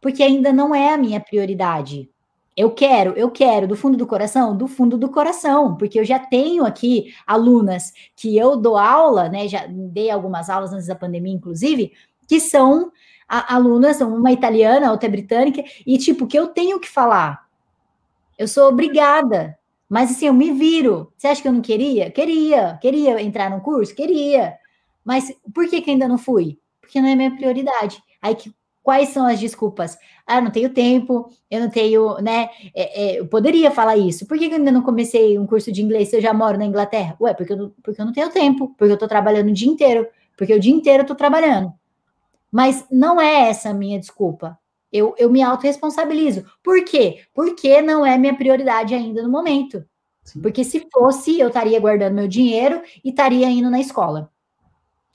[SPEAKER 1] Porque ainda não é a minha prioridade. Eu quero, eu quero, do fundo do coração, do fundo do coração, porque eu já tenho aqui alunas que eu dou aula, né? Já dei algumas aulas antes da pandemia, inclusive, que são alunas, uma italiana, outra britânica, e tipo, que eu tenho que falar. Eu sou obrigada. Mas assim, eu me viro. Você acha que eu não queria? Queria. Queria entrar no curso? Queria. Mas por que, que ainda não fui? Porque não é minha prioridade. Aí que Quais são as desculpas? Ah, eu não tenho tempo, eu não tenho, né? É, é, eu poderia falar isso. Por que, que eu ainda não comecei um curso de inglês se eu já moro na Inglaterra? Ué, porque eu, porque eu não tenho tempo, porque eu tô trabalhando o dia inteiro, porque o dia inteiro eu tô trabalhando. Mas não é essa a minha desculpa. Eu, eu me autorresponsabilizo. Por quê? Porque não é minha prioridade ainda no momento. Sim. Porque se fosse, eu estaria guardando meu dinheiro e estaria indo na escola.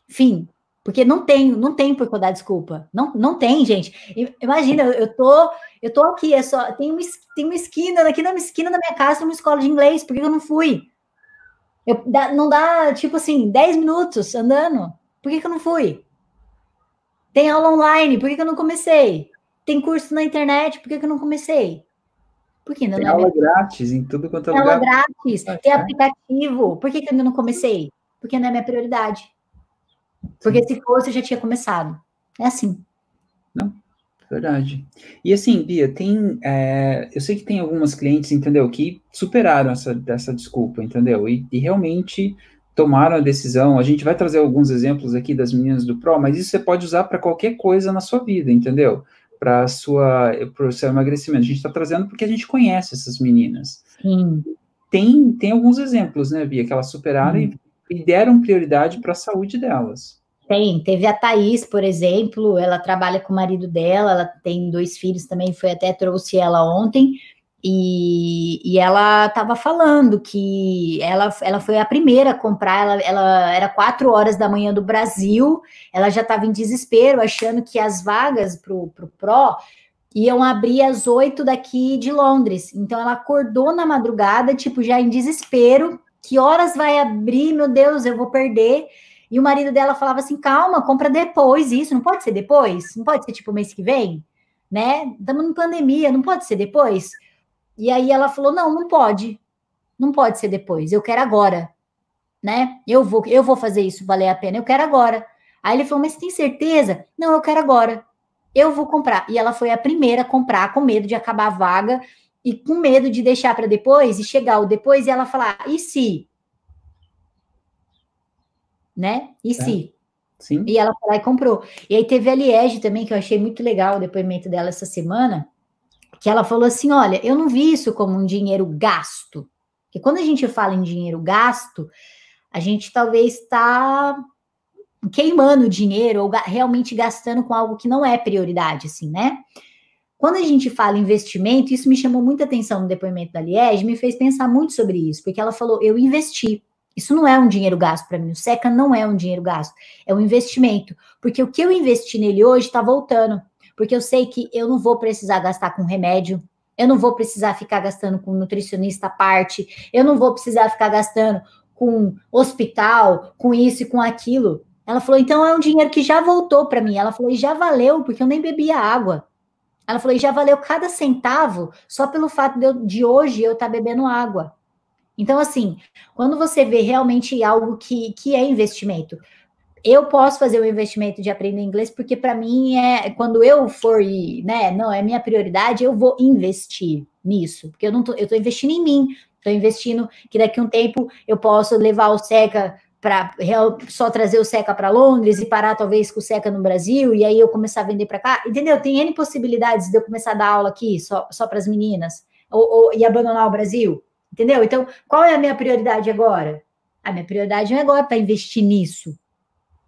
[SPEAKER 1] Fim. Porque não tem, não tem por que eu dar desculpa. Não, não tem, gente. Imagina, eu tô, eu tô aqui, é só tem uma, tem uma esquina, aqui na esquina da minha casa tem uma escola de inglês, por que eu não fui? Eu, não dá, tipo assim, 10 minutos andando. Por que, que eu não fui? Tem aula online, por que, que eu não comecei? Tem curso na internet, por que, que eu não comecei?
[SPEAKER 2] Porque ainda tem não é aula minha... grátis em tudo quanto é
[SPEAKER 1] lugar. Aula grátis, tem aplicativo. Por que, que eu ainda não comecei? Porque não é minha prioridade. Porque se fosse, eu já tinha começado. É assim.
[SPEAKER 2] Não, verdade. E assim, Bia, tem. É, eu sei que tem algumas clientes, entendeu, que superaram essa, essa desculpa, entendeu? E, e, realmente tomaram a decisão. A gente vai trazer alguns exemplos aqui das meninas do Pro, mas isso você pode usar para qualquer coisa na sua vida, entendeu? Para sua para o seu emagrecimento. A gente está trazendo porque a gente conhece essas meninas. Sim. Tem, tem alguns exemplos, né, Bia, que elas superaram e e deram prioridade para a saúde delas.
[SPEAKER 1] Tem, teve a Thaís, por exemplo, ela trabalha com o marido dela, ela tem dois filhos também, foi até trouxe ela ontem, e, e ela estava falando que ela, ela foi a primeira a comprar, ela, ela era quatro horas da manhã do Brasil, ela já estava em desespero, achando que as vagas para o Pro, Pro iam abrir às oito daqui de Londres. Então ela acordou na madrugada, tipo, já em desespero, que horas vai abrir? Meu Deus, eu vou perder. E o marido dela falava assim: calma, compra depois isso. Não pode ser depois? Não pode ser tipo mês que vem? Né? Estamos em pandemia, não pode ser depois? E aí ela falou: não, não pode. Não pode ser depois. Eu quero agora. Né? Eu vou, eu vou fazer isso valer a pena. Eu quero agora. Aí ele falou: mas tem certeza? Não, eu quero agora. Eu vou comprar. E ela foi a primeira a comprar com medo de acabar a vaga e com medo de deixar para depois e chegar o depois e ela falar, e se? Né? E é. se? Sim. E ela foi lá e comprou. E aí teve a Liege também, que eu achei muito legal o depoimento dela essa semana, que ela falou assim: olha, eu não vi isso como um dinheiro gasto. Porque quando a gente fala em dinheiro gasto, a gente talvez está queimando dinheiro ou realmente gastando com algo que não é prioridade, assim, né? Quando a gente fala investimento, isso me chamou muita atenção no depoimento da Liege, me fez pensar muito sobre isso, porque ela falou: eu investi. Isso não é um dinheiro gasto para mim. O SECA não é um dinheiro gasto, é um investimento. Porque o que eu investi nele hoje está voltando. Porque eu sei que eu não vou precisar gastar com remédio, eu não vou precisar ficar gastando com nutricionista à parte, eu não vou precisar ficar gastando com hospital, com isso e com aquilo. Ela falou: então é um dinheiro que já voltou para mim. Ela falou: e já valeu, porque eu nem bebia água. Ela falou, e já valeu cada centavo só pelo fato de, eu, de hoje eu estar tá bebendo água. Então, assim, quando você vê realmente algo que, que é investimento, eu posso fazer o investimento de aprender inglês, porque para mim é quando eu for, né, não é minha prioridade, eu vou investir nisso, porque eu não tô, eu tô investindo em mim, tô investindo que daqui a um tempo eu posso levar o SECA para só trazer o Seca para Londres e parar talvez com o Seca no Brasil e aí eu começar a vender para cá, entendeu? Tem N possibilidades de eu começar a dar aula aqui só, só para as meninas ou, ou, e abandonar o Brasil, entendeu? Então, qual é a minha prioridade agora? A minha prioridade não é agora para investir nisso,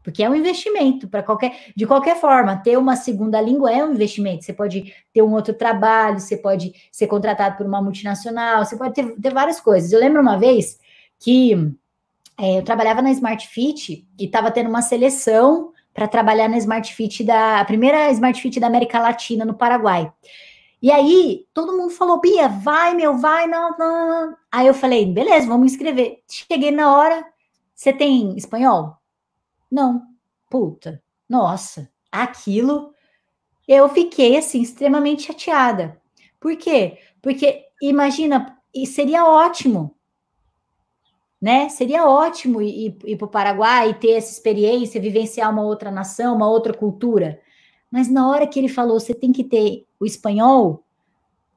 [SPEAKER 1] porque é um investimento para qualquer, de qualquer forma, ter uma segunda língua é um investimento. Você pode ter um outro trabalho, você pode ser contratado por uma multinacional, você pode ter, ter várias coisas. Eu lembro uma vez que é, eu trabalhava na Smart Fit e estava tendo uma seleção para trabalhar na Smart Fit da a primeira Smart Fit da América Latina no Paraguai. E aí todo mundo falou: Bia, vai, meu, vai, não, não. Aí eu falei: beleza, vamos inscrever. Cheguei na hora. Você tem espanhol? Não. Puta, nossa, aquilo. Eu fiquei assim extremamente chateada. Por quê? Porque imagina, e seria ótimo né? Seria ótimo ir, ir para o Paraguai e ter essa experiência, vivenciar uma outra nação, uma outra cultura. Mas na hora que ele falou, você tem que ter o espanhol,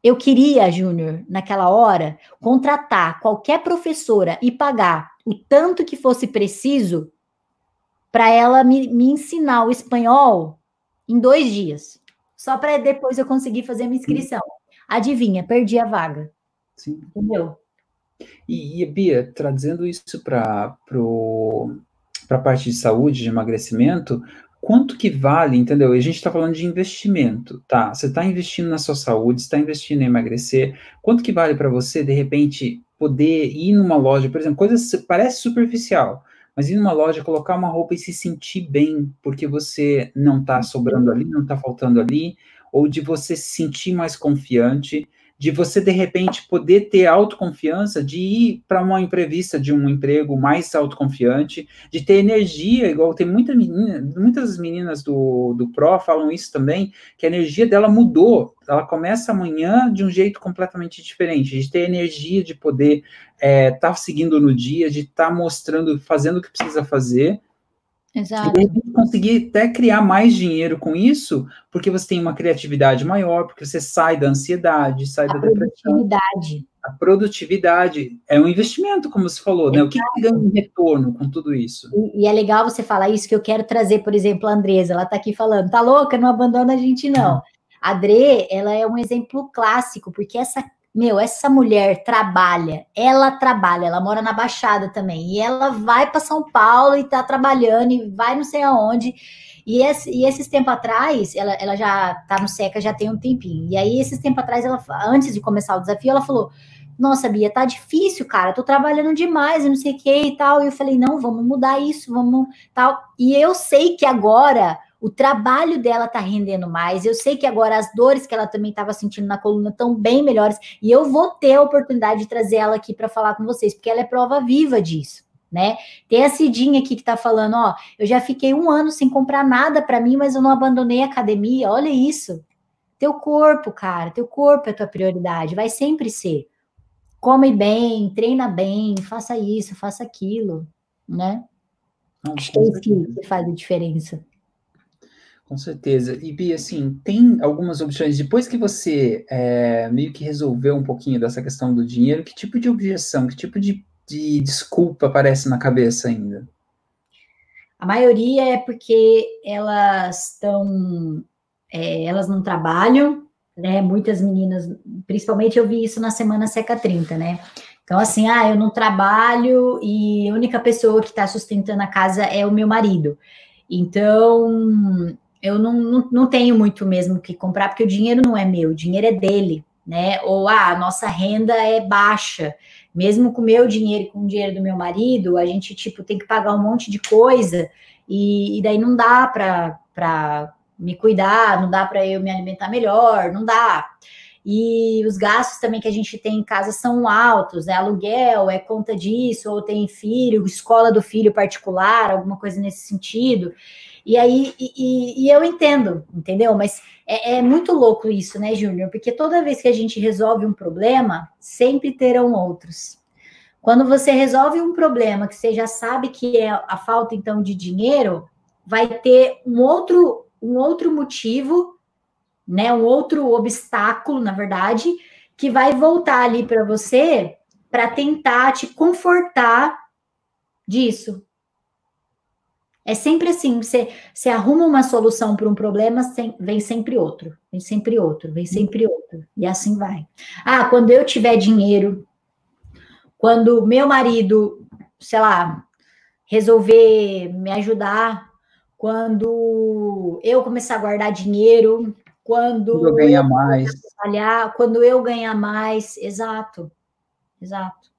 [SPEAKER 1] eu queria, Júnior, naquela hora, contratar qualquer professora e pagar o tanto que fosse preciso para ela me, me, ensinar o espanhol em dois dias. Só para depois eu conseguir fazer a minha inscrição. Adivinha, perdi a vaga.
[SPEAKER 2] Sim.
[SPEAKER 1] Entendeu?
[SPEAKER 2] E, e Bia, trazendo isso para a parte de saúde, de emagrecimento, quanto que vale, entendeu? A gente está falando de investimento, tá? Você está investindo na sua saúde, está investindo em emagrecer. Quanto que vale para você, de repente, poder ir numa loja, por exemplo, coisa parece superficial, mas ir numa loja, colocar uma roupa e se sentir bem, porque você não está sobrando ali, não está faltando ali, ou de você se sentir mais confiante de você de repente poder ter autoconfiança de ir para uma entrevista de um emprego mais autoconfiante, de ter energia, igual tem muita menina, muitas meninas do, do Pro falam isso também, que a energia dela mudou, ela começa amanhã de um jeito completamente diferente, de ter energia de poder estar é, tá seguindo no dia, de estar tá mostrando, fazendo o que precisa fazer,
[SPEAKER 1] Exato.
[SPEAKER 2] E conseguir até criar mais dinheiro com isso, porque você tem uma criatividade maior, porque você sai da ansiedade, sai
[SPEAKER 1] a
[SPEAKER 2] da
[SPEAKER 1] depressão. Produtividade.
[SPEAKER 2] A produtividade é um investimento, como você falou, né? O que, ganha de retorno com tudo isso?
[SPEAKER 1] E, e, é legal você falar isso, que eu quero trazer, por exemplo, a Andresa, ela está aqui falando, tá louca, não abandona a gente, não. A Dre, ela é um exemplo clássico, porque essa meu, essa mulher trabalha, ela trabalha, ela mora na Baixada também, e ela vai para São Paulo e tá trabalhando e vai não sei aonde. E, esse, e esses tempos atrás, ela, ela já tá no SECA já tem um tempinho. E aí, esses tempos atrás, ela, antes de começar o desafio, ela falou: Nossa, Bia, tá difícil, cara, tô trabalhando demais e não sei o que e tal. E eu falei: Não, vamos mudar isso, vamos tal. E eu sei que agora o trabalho dela tá rendendo mais. Eu sei que agora as dores que ela também estava sentindo na coluna estão bem melhores e eu vou ter a oportunidade de trazer ela aqui para falar com vocês, porque ela é prova viva disso. Né? Tem a Cidinha aqui que tá falando, ó, eu já fiquei um ano sem comprar nada para mim, mas eu não abandonei a academia. Olha isso. Teu corpo, cara, teu corpo é tua prioridade, vai sempre ser. Come bem, treina bem, faça isso, faça aquilo, né? Acho que é isso que faz a diferença.
[SPEAKER 2] Com certeza. E, Bia, assim, tem algumas opções. Depois que você é, meio que resolveu um pouquinho dessa questão do dinheiro, que tipo de objeção, que tipo de, de desculpa aparece na cabeça ainda?
[SPEAKER 1] A maioria é porque elas estão. É, elas não trabalham, né? Muitas meninas, principalmente eu vi isso na semana Seca 30, né? Então, assim, ah, eu não trabalho e a única pessoa que está sustentando a casa é o meu marido. Então, eu não, não, não tenho muito mesmo que comprar, porque o dinheiro não é meu, o dinheiro é dele, né? Ou ah, a nossa renda é baixa. Mesmo com o meu dinheiro e com o dinheiro do meu marido, a gente tipo tem que pagar um monte de coisa e, e daí não dá para me cuidar, não dá para eu me alimentar melhor, não dá. E os gastos também que a gente tem em casa são altos, é aluguel, é conta disso, ou tem filho, escola do filho particular, alguma coisa nesse sentido. E aí, e, e eu entendo, entendeu? Mas é, é muito louco isso, né, Júnior? Porque toda vez que a gente resolve um problema, sempre terão outros. Quando você resolve um problema que você já sabe que é a falta então de dinheiro, vai ter um outro um outro motivo, né, um outro obstáculo, na verdade, que vai voltar ali para você para tentar te confortar disso, É sempre assim, você, você arruma uma solução para um problema, vem sempre outro, vem sempre outro, vem sempre outro, e assim vai. Ah, quando eu tiver dinheiro, quando meu marido, sei lá, resolver me ajudar, quando eu começar a guardar dinheiro, quando
[SPEAKER 2] eu ganhar mais,
[SPEAKER 1] trabalhar, quando eu ganhar mais, exato, exato.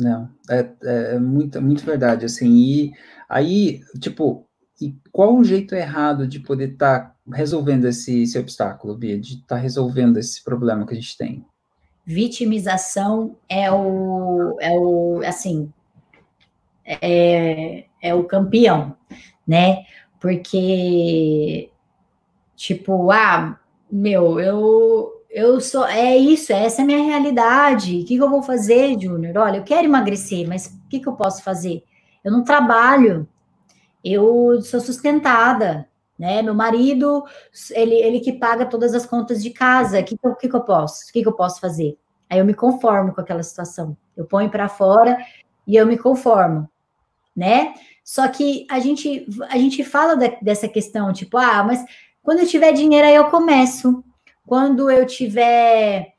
[SPEAKER 2] Não, é, é, é muito, muito verdade, assim, e aí, tipo, e qual o jeito errado de poder estar tá resolvendo esse, esse obstáculo, Bia, de estar tá resolvendo esse problema que a gente tem?
[SPEAKER 1] Vitimização é o, é o assim, é, é o campeão, né? Porque, tipo, ah, meu, eu eu sou, é isso, essa é a minha realidade. O que, que eu vou fazer, Júnior? Olha, eu quero emagrecer, mas o que, que eu posso fazer? Eu não trabalho, eu sou sustentada, né? Meu marido, ele, ele que paga todas as contas de casa. O que, que, que, eu posso? O que, que eu posso fazer? Aí eu me conformo com aquela situação. Eu ponho para fora e eu me conformo, né? Só que a gente, a gente fala de, dessa questão, tipo, ah, mas quando eu tiver dinheiro aí eu começo quando eu tiver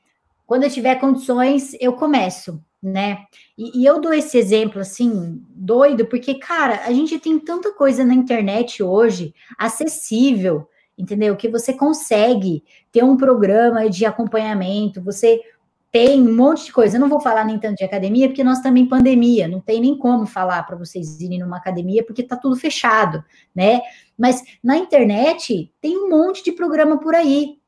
[SPEAKER 1] quando eu tiver condições, eu começo, né? E, e, eu dou esse exemplo assim, doido, porque, cara, a gente tem tanta coisa na internet hoje, acessível, entendeu? Que você consegue ter um programa de acompanhamento, você tem um monte de coisa. Eu não vou falar nem tanto de academia, porque nós também pandemia, não tem nem como falar para vocês irem numa academia, porque tá tudo fechado, né? Mas na internet tem um monte de programa por aí.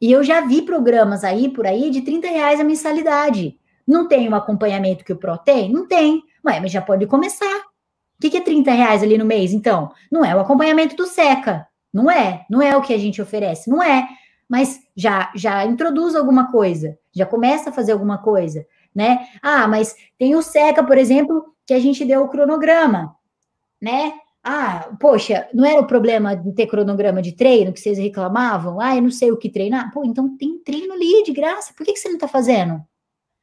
[SPEAKER 1] E eu já vi programas aí por aí de 30 reais a mensalidade. Não tem um acompanhamento que o Pro tem? Não tem. Mas já pode começar. O que, que é 30 reais ali no mês, então? Não é o acompanhamento do SECA. Não é. Não é o que a gente oferece. Não é. Mas já, já introduz alguma coisa. Já começa a fazer alguma coisa, né? Ah, mas tem o SECA, por exemplo, que a gente deu o cronograma, né? Ah, poxa, não era o problema de ter cronograma de treino que vocês reclamavam? Ah, eu não sei o que treinar. Pô, então tem treino ali de graça. Por que, que você não tá fazendo?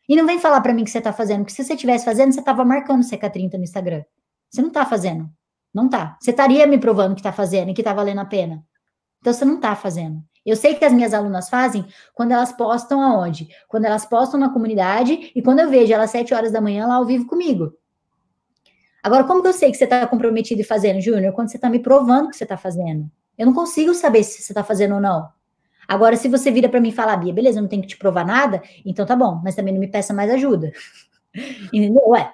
[SPEAKER 1] E não vem falar para mim que você tá fazendo, porque se você estivesse fazendo, você tava marcando CK30 no Instagram. Você não tá fazendo. Não tá. Você estaria me provando que tá fazendo e que tá valendo a pena. Então você não tá fazendo. Eu sei que as minhas alunas fazem quando elas postam aonde? Quando elas postam na comunidade e quando eu vejo elas sete horas da manhã lá ao vivo comigo. Agora, como que eu sei que você está comprometido e fazendo, Júnior? Quando você está me provando que você está fazendo. Eu não consigo saber se você está fazendo ou não. Agora, se você vira para mim e fala, Bia, beleza, eu não tenho que te provar nada, então tá bom, mas também não me peça mais ajuda. Entendeu? Ué,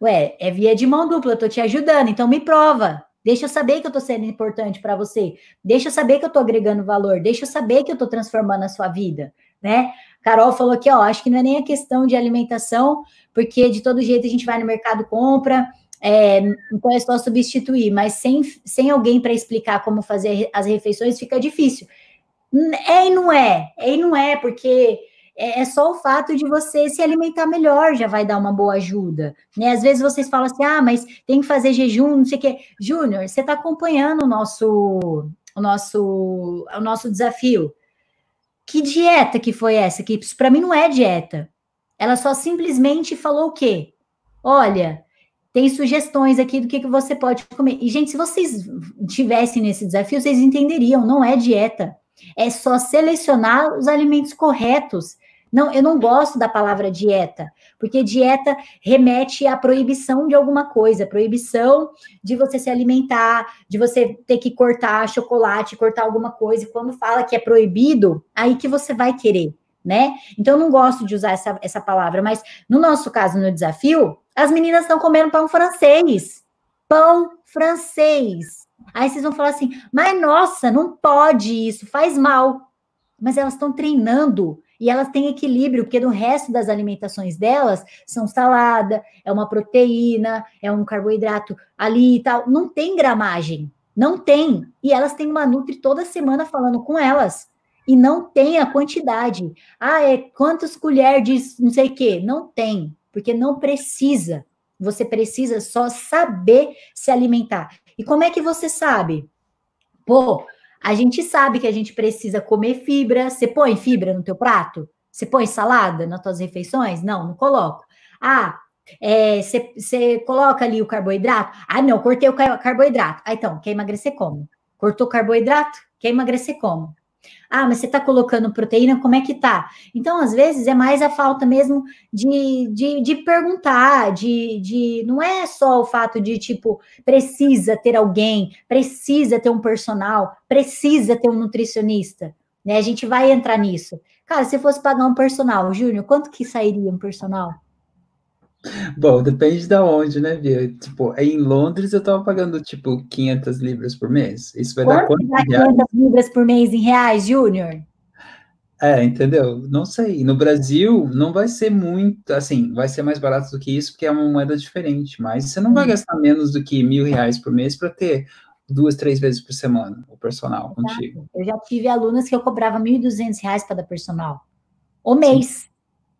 [SPEAKER 1] ué, é via de mão dupla, eu tô te ajudando, então me prova. Deixa eu saber que eu tô sendo importante para você. Deixa eu saber que eu tô agregando valor. Deixa eu saber que eu tô transformando a sua vida, né? Carol falou aqui, ó, acho que não é nem a questão de alimentação, porque de todo jeito a gente vai no mercado, compra, é, então é só substituir, mas sem, sem alguém para explicar como fazer as refeições fica difícil. É e não é, é e não é, porque é, é só o fato de você se alimentar melhor já vai dar uma boa ajuda. Né? Às vezes vocês falam assim, ah, mas tem que fazer jejum, não sei o quê. Júnior, você está acompanhando o nosso, o nosso, o nosso desafio. Que dieta que foi essa? Que para mim não é dieta. Ela só simplesmente falou o quê? Olha, tem sugestões aqui do que, que você pode comer. E, gente, se vocês tivessem nesse desafio, vocês entenderiam, não é dieta. É só selecionar os alimentos corretos. Não, eu não gosto da palavra dieta, porque dieta remete à proibição de alguma coisa, proibição de você se alimentar, de você ter que cortar chocolate, cortar alguma coisa. E quando fala que é proibido, aí que você vai querer, né? Então, eu não gosto de usar essa, essa palavra, mas no nosso caso, no desafio, as meninas estão comendo pão francês. Pão francês. Aí vocês vão falar assim, mas nossa, não pode isso, faz mal. Mas elas estão treinando e elas têm equilíbrio, porque no resto das alimentações delas são salada, é uma proteína, é um carboidrato ali e tal. Não tem gramagem, não tem. E elas têm uma Nutri toda semana falando com elas. E não tem a quantidade. Ah, é quantas colheres de não sei o quê? Não tem porque não precisa. Você precisa só saber se alimentar. E como é que você sabe? Pô, a gente sabe que a gente precisa comer fibra. Você põe fibra no teu prato? Você põe salada nas tuas refeições? Não, não coloco. Ah, Você é, coloca ali o carboidrato? Ah, não, cortei o carboidrato. Ah, então, quer emagrecer como? Cortou o carboidrato? Quer emagrecer como? Ah, mas você está colocando proteína, como é que tá? Então, às vezes, é mais a falta mesmo de, de, de perguntar, de, de. Não é só o fato de, tipo, precisa ter alguém, precisa ter um personal, precisa ter um nutricionista. Né? A gente vai entrar nisso. Cara, se fosse pagar um personal, Júnior, quanto que sairia um personal?
[SPEAKER 2] Bom, depende da onde, né, Bia? Tipo, em Londres eu tava pagando, tipo, 500 libras por mês. Isso vai
[SPEAKER 1] quanto
[SPEAKER 2] dar quanto?
[SPEAKER 1] Dá 500 libras por mês em reais, Júnior?
[SPEAKER 2] É, entendeu? Não sei. No Brasil, não vai ser muito, assim, vai ser mais barato do que isso, porque é uma moeda diferente, mas você não vai gastar menos do que mil reais por mês para ter duas, três vezes por semana o personal contigo.
[SPEAKER 1] Eu já tive alunas que eu cobrava 1.200 reais para dar personal. O mês. Sim.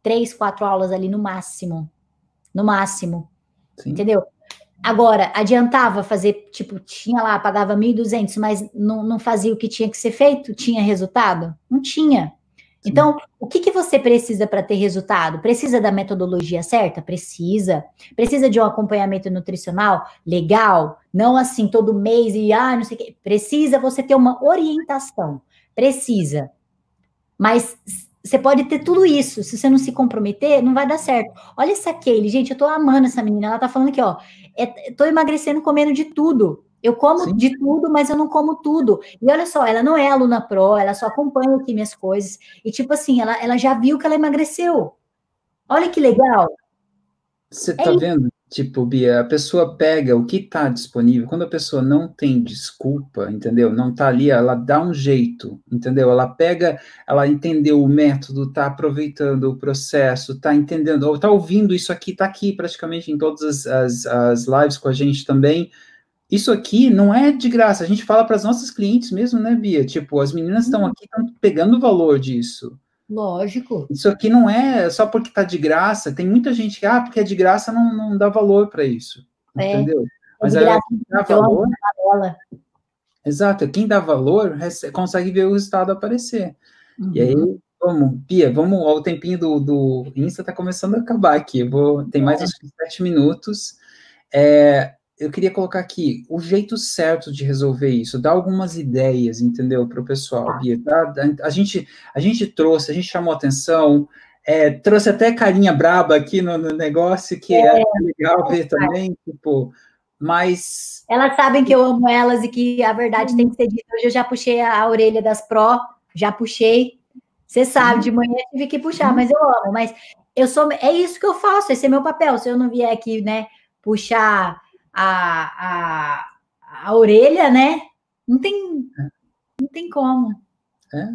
[SPEAKER 1] Três, quatro aulas ali no máximo no máximo. Sim. Entendeu? Agora, adiantava fazer, tipo, tinha lá, pagava 1.200, mas não, não fazia o que tinha que ser feito? Tinha resultado? Não tinha. Sim. Então, o que, que você precisa para ter resultado? Precisa da metodologia certa? Precisa. Precisa de um acompanhamento nutricional legal? Não assim, todo mês e, ah, não sei o quê. Precisa você ter uma orientação. Precisa. Mas você pode ter tudo isso. Se você não se comprometer, não vai dar certo. Olha essa Kaylee, gente, eu tô amando essa menina. Ela tá falando aqui, ó. É, tô emagrecendo comendo de tudo. Eu como Sim. de tudo, mas eu não como tudo. E olha só, ela não é aluna pro, ela só acompanha aqui minhas coisas. E tipo assim, ela, ela já viu que ela emagreceu. Olha que legal.
[SPEAKER 2] Você é tá vendo? Tipo, Bia, a pessoa pega o que está disponível, quando a pessoa não tem desculpa, entendeu? Não está ali, ela dá um jeito, entendeu? Ela pega, ela entendeu o método, está aproveitando o processo, está entendendo, ou está ouvindo isso aqui, está aqui praticamente em todas as, as, as lives com a gente também. Isso aqui não é de graça, a gente fala para as nossas clientes mesmo, né, Bia? Tipo, as meninas estão uhum. aqui, estão pegando o valor disso.
[SPEAKER 1] Lógico.
[SPEAKER 2] Isso aqui não é só porque está de graça. Tem muita gente que, ah, porque é de graça, não, não dá valor para isso. É, entendeu? É Mas é quem dá valor. Exato, quem dá valor consegue ver o resultado aparecer. Uhum. E aí, uhum. vamos, Pia, vamos, ó, o tempinho do, do Insta está começando a acabar aqui. vou, tem mais é. uns sete minutos. É, eu queria colocar aqui o jeito certo de resolver isso, dar algumas ideias, entendeu, para o pessoal. Tá. Bia, tá? a, gente, a gente trouxe, a gente chamou atenção, é, trouxe até carinha braba aqui no, no negócio, que é, é legal ver também, tipo, mas...
[SPEAKER 1] Elas sabem que eu amo elas e que a verdade tem que ser dita. Hoje eu já puxei a, a orelha das pró, já puxei. Você sabe, de manhã eu tive que puxar, mas eu amo. Mas eu sou, é isso que eu faço, esse é meu papel. Se eu não vier aqui, né, puxar a, a, a orelha, né? Não tem, não tem como.
[SPEAKER 2] É.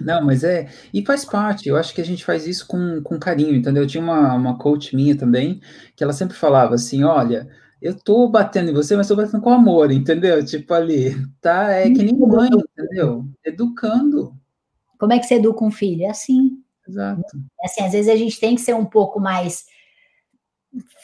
[SPEAKER 2] Não, mas é. E faz parte, eu acho que a gente faz isso com, com carinho, entendeu? Eu tinha uma, uma coach minha também, que ela sempre falava assim: olha, eu tô batendo em você, mas tô batendo com amor, entendeu? Tipo ali, tá? É que nem mãe, entendeu? Educando.
[SPEAKER 1] Como é que você educa um filho? É assim.
[SPEAKER 2] Exato.
[SPEAKER 1] É assim, às vezes a gente tem que ser um pouco mais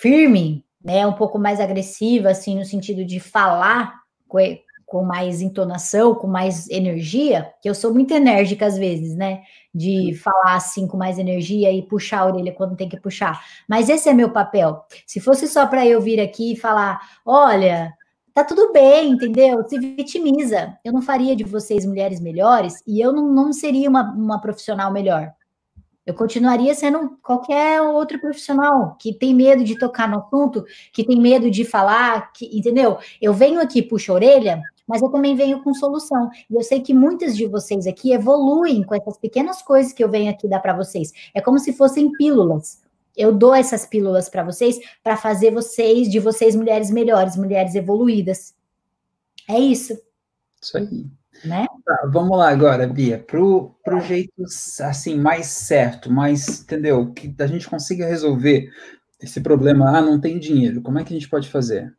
[SPEAKER 1] firme né, um pouco mais agressiva, assim, no sentido de falar com, com mais entonação, com mais energia, que eu sou muito enérgica às vezes, né, de falar assim com mais energia e puxar a orelha quando tem que puxar. Mas esse é meu papel. Se fosse só para eu vir aqui e falar, olha, tá tudo bem, entendeu? Se vitimiza. Eu não faria de vocês mulheres melhores e eu não, não seria uma, uma profissional melhor. Eu continuaria sendo qualquer outro profissional que tem medo de tocar no assunto, que tem medo de falar, que, entendeu? Eu venho aqui, puxo a orelha, mas eu também venho com solução. E eu sei que muitas de vocês aqui evoluem com essas pequenas coisas que eu venho aqui dar para vocês. É como se fossem pílulas. Eu dou essas pílulas para vocês para fazer vocês, de vocês, mulheres melhores, mulheres evoluídas. É isso.
[SPEAKER 2] Isso aí
[SPEAKER 1] né?
[SPEAKER 2] Tá, vamos lá agora, Bia, pro, pro jeito assim mais certo, mais, entendeu? Que a gente consiga resolver esse problema, ah, não tem dinheiro. Como é que a gente pode fazer?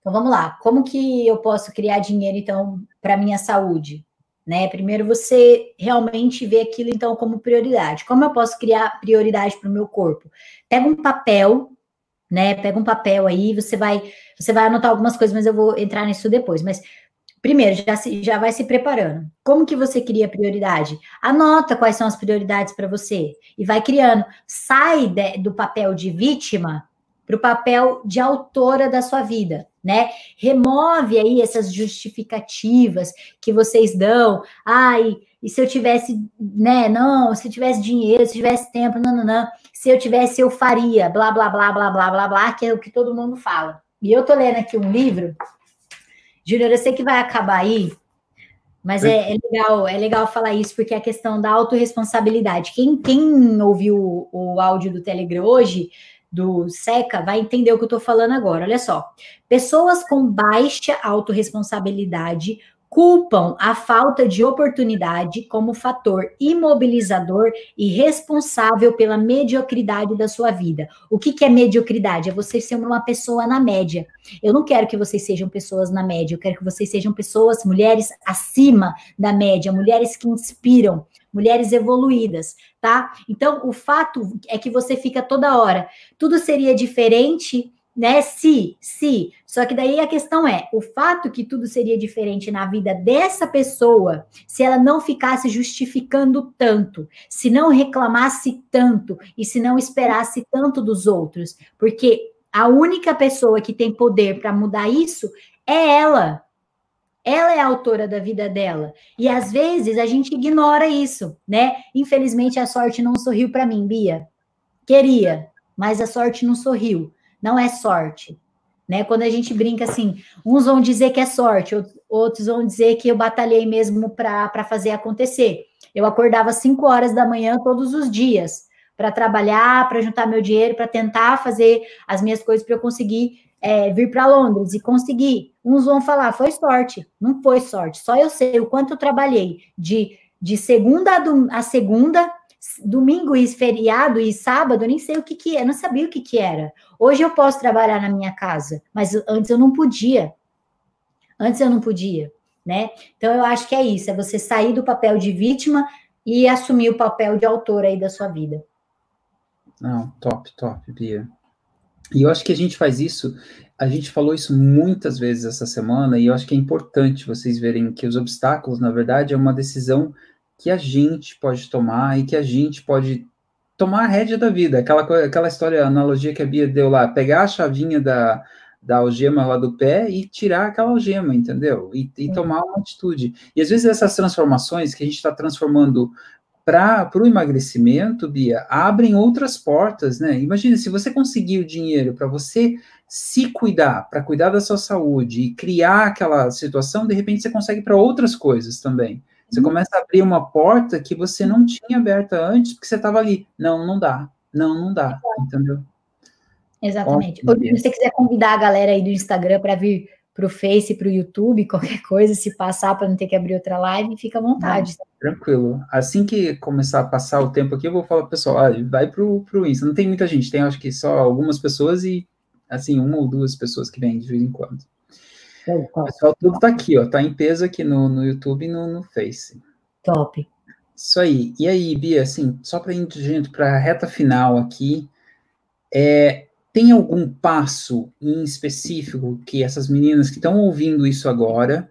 [SPEAKER 1] Então vamos lá. Como que eu posso criar dinheiro então para minha saúde? Né? Primeiro você realmente vê aquilo então como prioridade. Como eu posso criar prioridade para o meu corpo? Pega um papel, né? Pega um papel aí, você vai você vai anotar algumas coisas, mas eu vou entrar nisso depois. Mas Primeiro, já, se, já vai se preparando. Como que você cria prioridade? Anota quais são as prioridades para você e vai criando. Sai de, do papel de vítima para o papel de autora da sua vida, né? Remove aí essas justificativas que vocês dão. Ai, e se eu tivesse, né? Não, se eu tivesse dinheiro, se eu tivesse tempo, não, não, não. Se eu tivesse, eu faria, blá, blá, blá, blá, blá, blá, blá, que é o que todo mundo fala. E eu tô lendo aqui um livro, Júnior, eu sei que vai acabar aí, mas é, é, legal, é legal falar isso, porque é a questão da autorresponsabilidade. Quem, quem ouviu o, o áudio do Telegram hoje, do SECA, vai entender o que eu estou falando agora. Olha só. Pessoas com baixa autorresponsabilidade culpam a falta de oportunidade como fator imobilizador e responsável pela mediocridade da sua vida. O que, que é mediocridade? É você ser uma pessoa na média. Eu não quero que vocês sejam pessoas na média, eu quero que vocês sejam pessoas, mulheres acima da média, mulheres que inspiram, mulheres evoluídas, tá? Então, o fato é que você fica toda hora, tudo seria diferente né? Se, se. Só que daí a questão é: o fato que tudo seria diferente na vida dessa pessoa, se ela não ficasse justificando tanto, se não reclamasse tanto e se não esperasse tanto dos outros, porque a única pessoa que tem poder para mudar isso é ela. Ela é a autora da vida dela. E às vezes a gente ignora isso, né? Infelizmente a sorte não sorriu para mim, Bia. Queria, mas a sorte não sorriu não é sorte. Né? Quando a gente brinca assim, uns vão dizer que é sorte, outros vão dizer que eu batalhei mesmo para fazer acontecer. Eu acordava 5 horas da manhã todos os dias para trabalhar, para juntar meu dinheiro, para tentar fazer as minhas coisas para eu conseguir é, vir para Londres e conseguir. Uns vão falar, foi sorte. Não foi sorte. Só eu sei o quanto eu trabalhei de, de segunda a, a segunda domingo e feriado e sábado, eu nem sei o que que é, não sabia o que que era. Hoje eu posso trabalhar na minha casa, mas antes eu não podia. Antes eu não podia, né? Então eu acho que é isso, é você sair do papel de vítima e assumir o papel de autor aí da sua vida.
[SPEAKER 2] Não, top, top, Bia. E eu acho que a gente faz isso, a gente falou isso muitas vezes essa semana, e eu acho que é importante vocês verem que os obstáculos, na verdade, é uma decisão que a gente pode tomar e que a gente pode tomar a rédea da vida. Aquela, aquela história, analogia que a Bia deu lá, pegar a chavinha da, da algema lá do pé e tirar aquela algema, entendeu? E, e tomar uma atitude. E às vezes essas transformações que a gente está transformando para o emagrecimento, Bia, abrem outras portas, né? Imagina, se você conseguir o dinheiro para você se cuidar, para cuidar da sua saúde e criar aquela situação, de repente você consegue para outras coisas também. Você começa a abrir uma porta que você não tinha aberta antes, porque você estava ali. Não, não dá. Não, não dá. Entendeu?
[SPEAKER 1] Exatamente. Se você quiser convidar a galera aí do Instagram para vir para o Face, para o YouTube, qualquer coisa, se passar para não ter que abrir outra live, fica à vontade. Não,
[SPEAKER 2] tranquilo. Assim que começar a passar o tempo aqui, eu vou falar pro pessoal, ah, vai pro, pro Insta. Não tem muita gente, tem acho que só algumas pessoas e, assim, uma ou duas pessoas que vêm de vez em quando. O pessoal tudo tá aqui, ó. Tá em peso aqui no, no YouTube e no, no Face.
[SPEAKER 1] Top.
[SPEAKER 2] Isso aí. E aí, Bia, assim, só para gente para a reta final aqui, é, tem algum passo em específico que essas meninas que estão ouvindo isso agora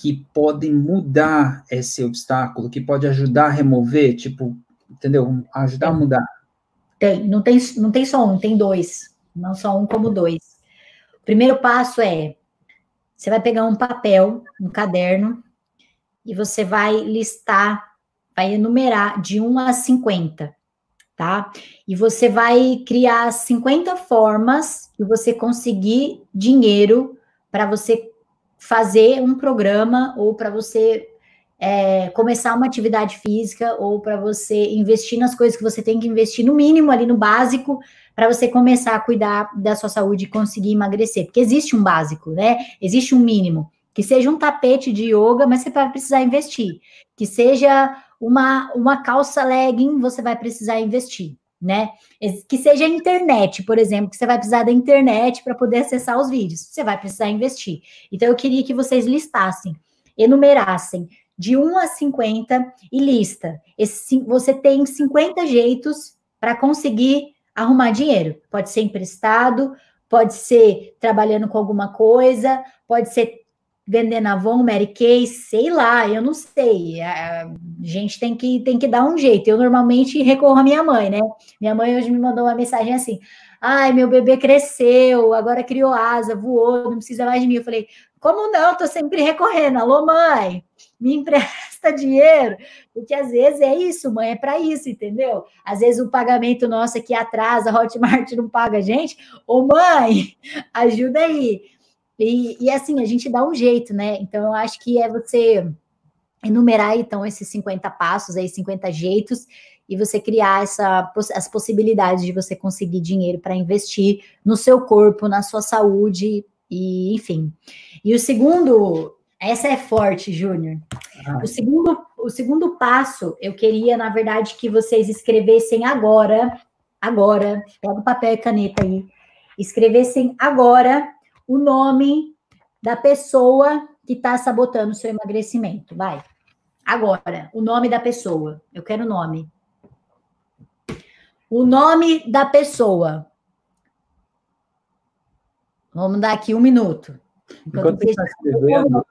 [SPEAKER 2] que podem mudar esse obstáculo, que pode ajudar a remover, tipo, entendeu? Ajudar a mudar.
[SPEAKER 1] Tem, não tem, não tem só um, tem dois. Não só um, como dois. O primeiro passo é você vai pegar um papel, um caderno, e você vai listar, vai enumerar de 1 a 50, tá? E você vai criar 50 formas que você conseguir dinheiro para você fazer um programa ou para você é, começar uma atividade física ou para você investir nas coisas que você tem que investir no mínimo ali no básico para você começar a cuidar da sua saúde e conseguir emagrecer. Porque existe um básico, né? Existe um mínimo. Que seja um tapete de yoga, mas você vai precisar investir. Que seja uma, uma calça legging, você vai precisar investir, né? Que seja a internet, por exemplo, que você vai precisar da internet para poder acessar os vídeos. Você vai precisar investir. Então, eu queria que vocês listassem, enumerassem de 1 a 50 e lista. Esse, você tem 50 jeitos para conseguir arrumar dinheiro. Pode ser emprestado, pode ser trabalhando com alguma coisa, pode ser vendendo Avon, Mary Kay, sei lá, eu não sei. A gente tem que, tem que dar um jeito. Eu normalmente recorro à minha mãe, né? Minha mãe hoje me mandou uma mensagem assim: ai, meu bebê cresceu, agora criou asa, voou, não precisa mais de mim. Eu falei, como não? Tô sempre recorrendo. Alô, mãe, me empresta dinheiro. Porque às vezes é isso, mãe, é para isso, entendeu? Às vezes o pagamento nosso aqui atrasa, a Hotmart não paga a gente. Ô, mãe, ajuda aí. E, e assim, a gente dá um jeito, né? Então, eu acho que é você enumerar, então, esses 50 passos aí, 50 jeitos, e você criar essa, as possibilidades de você conseguir dinheiro para investir no seu corpo, na sua saúde, e enfim. E o segundo, essa é forte, Júnior. Ah. O segundo, o segundo passo, eu queria, na verdade, que vocês escrevessem agora, agora, pega o papel e caneta aí, escrevessem agora o nome da pessoa que está sabotando o seu emagrecimento. Vai. Agora, o nome da pessoa. Eu quero o nome. O nome da pessoa. Vamos dar aqui um minuto.
[SPEAKER 2] Enquanto, vocês, estão escrevendo,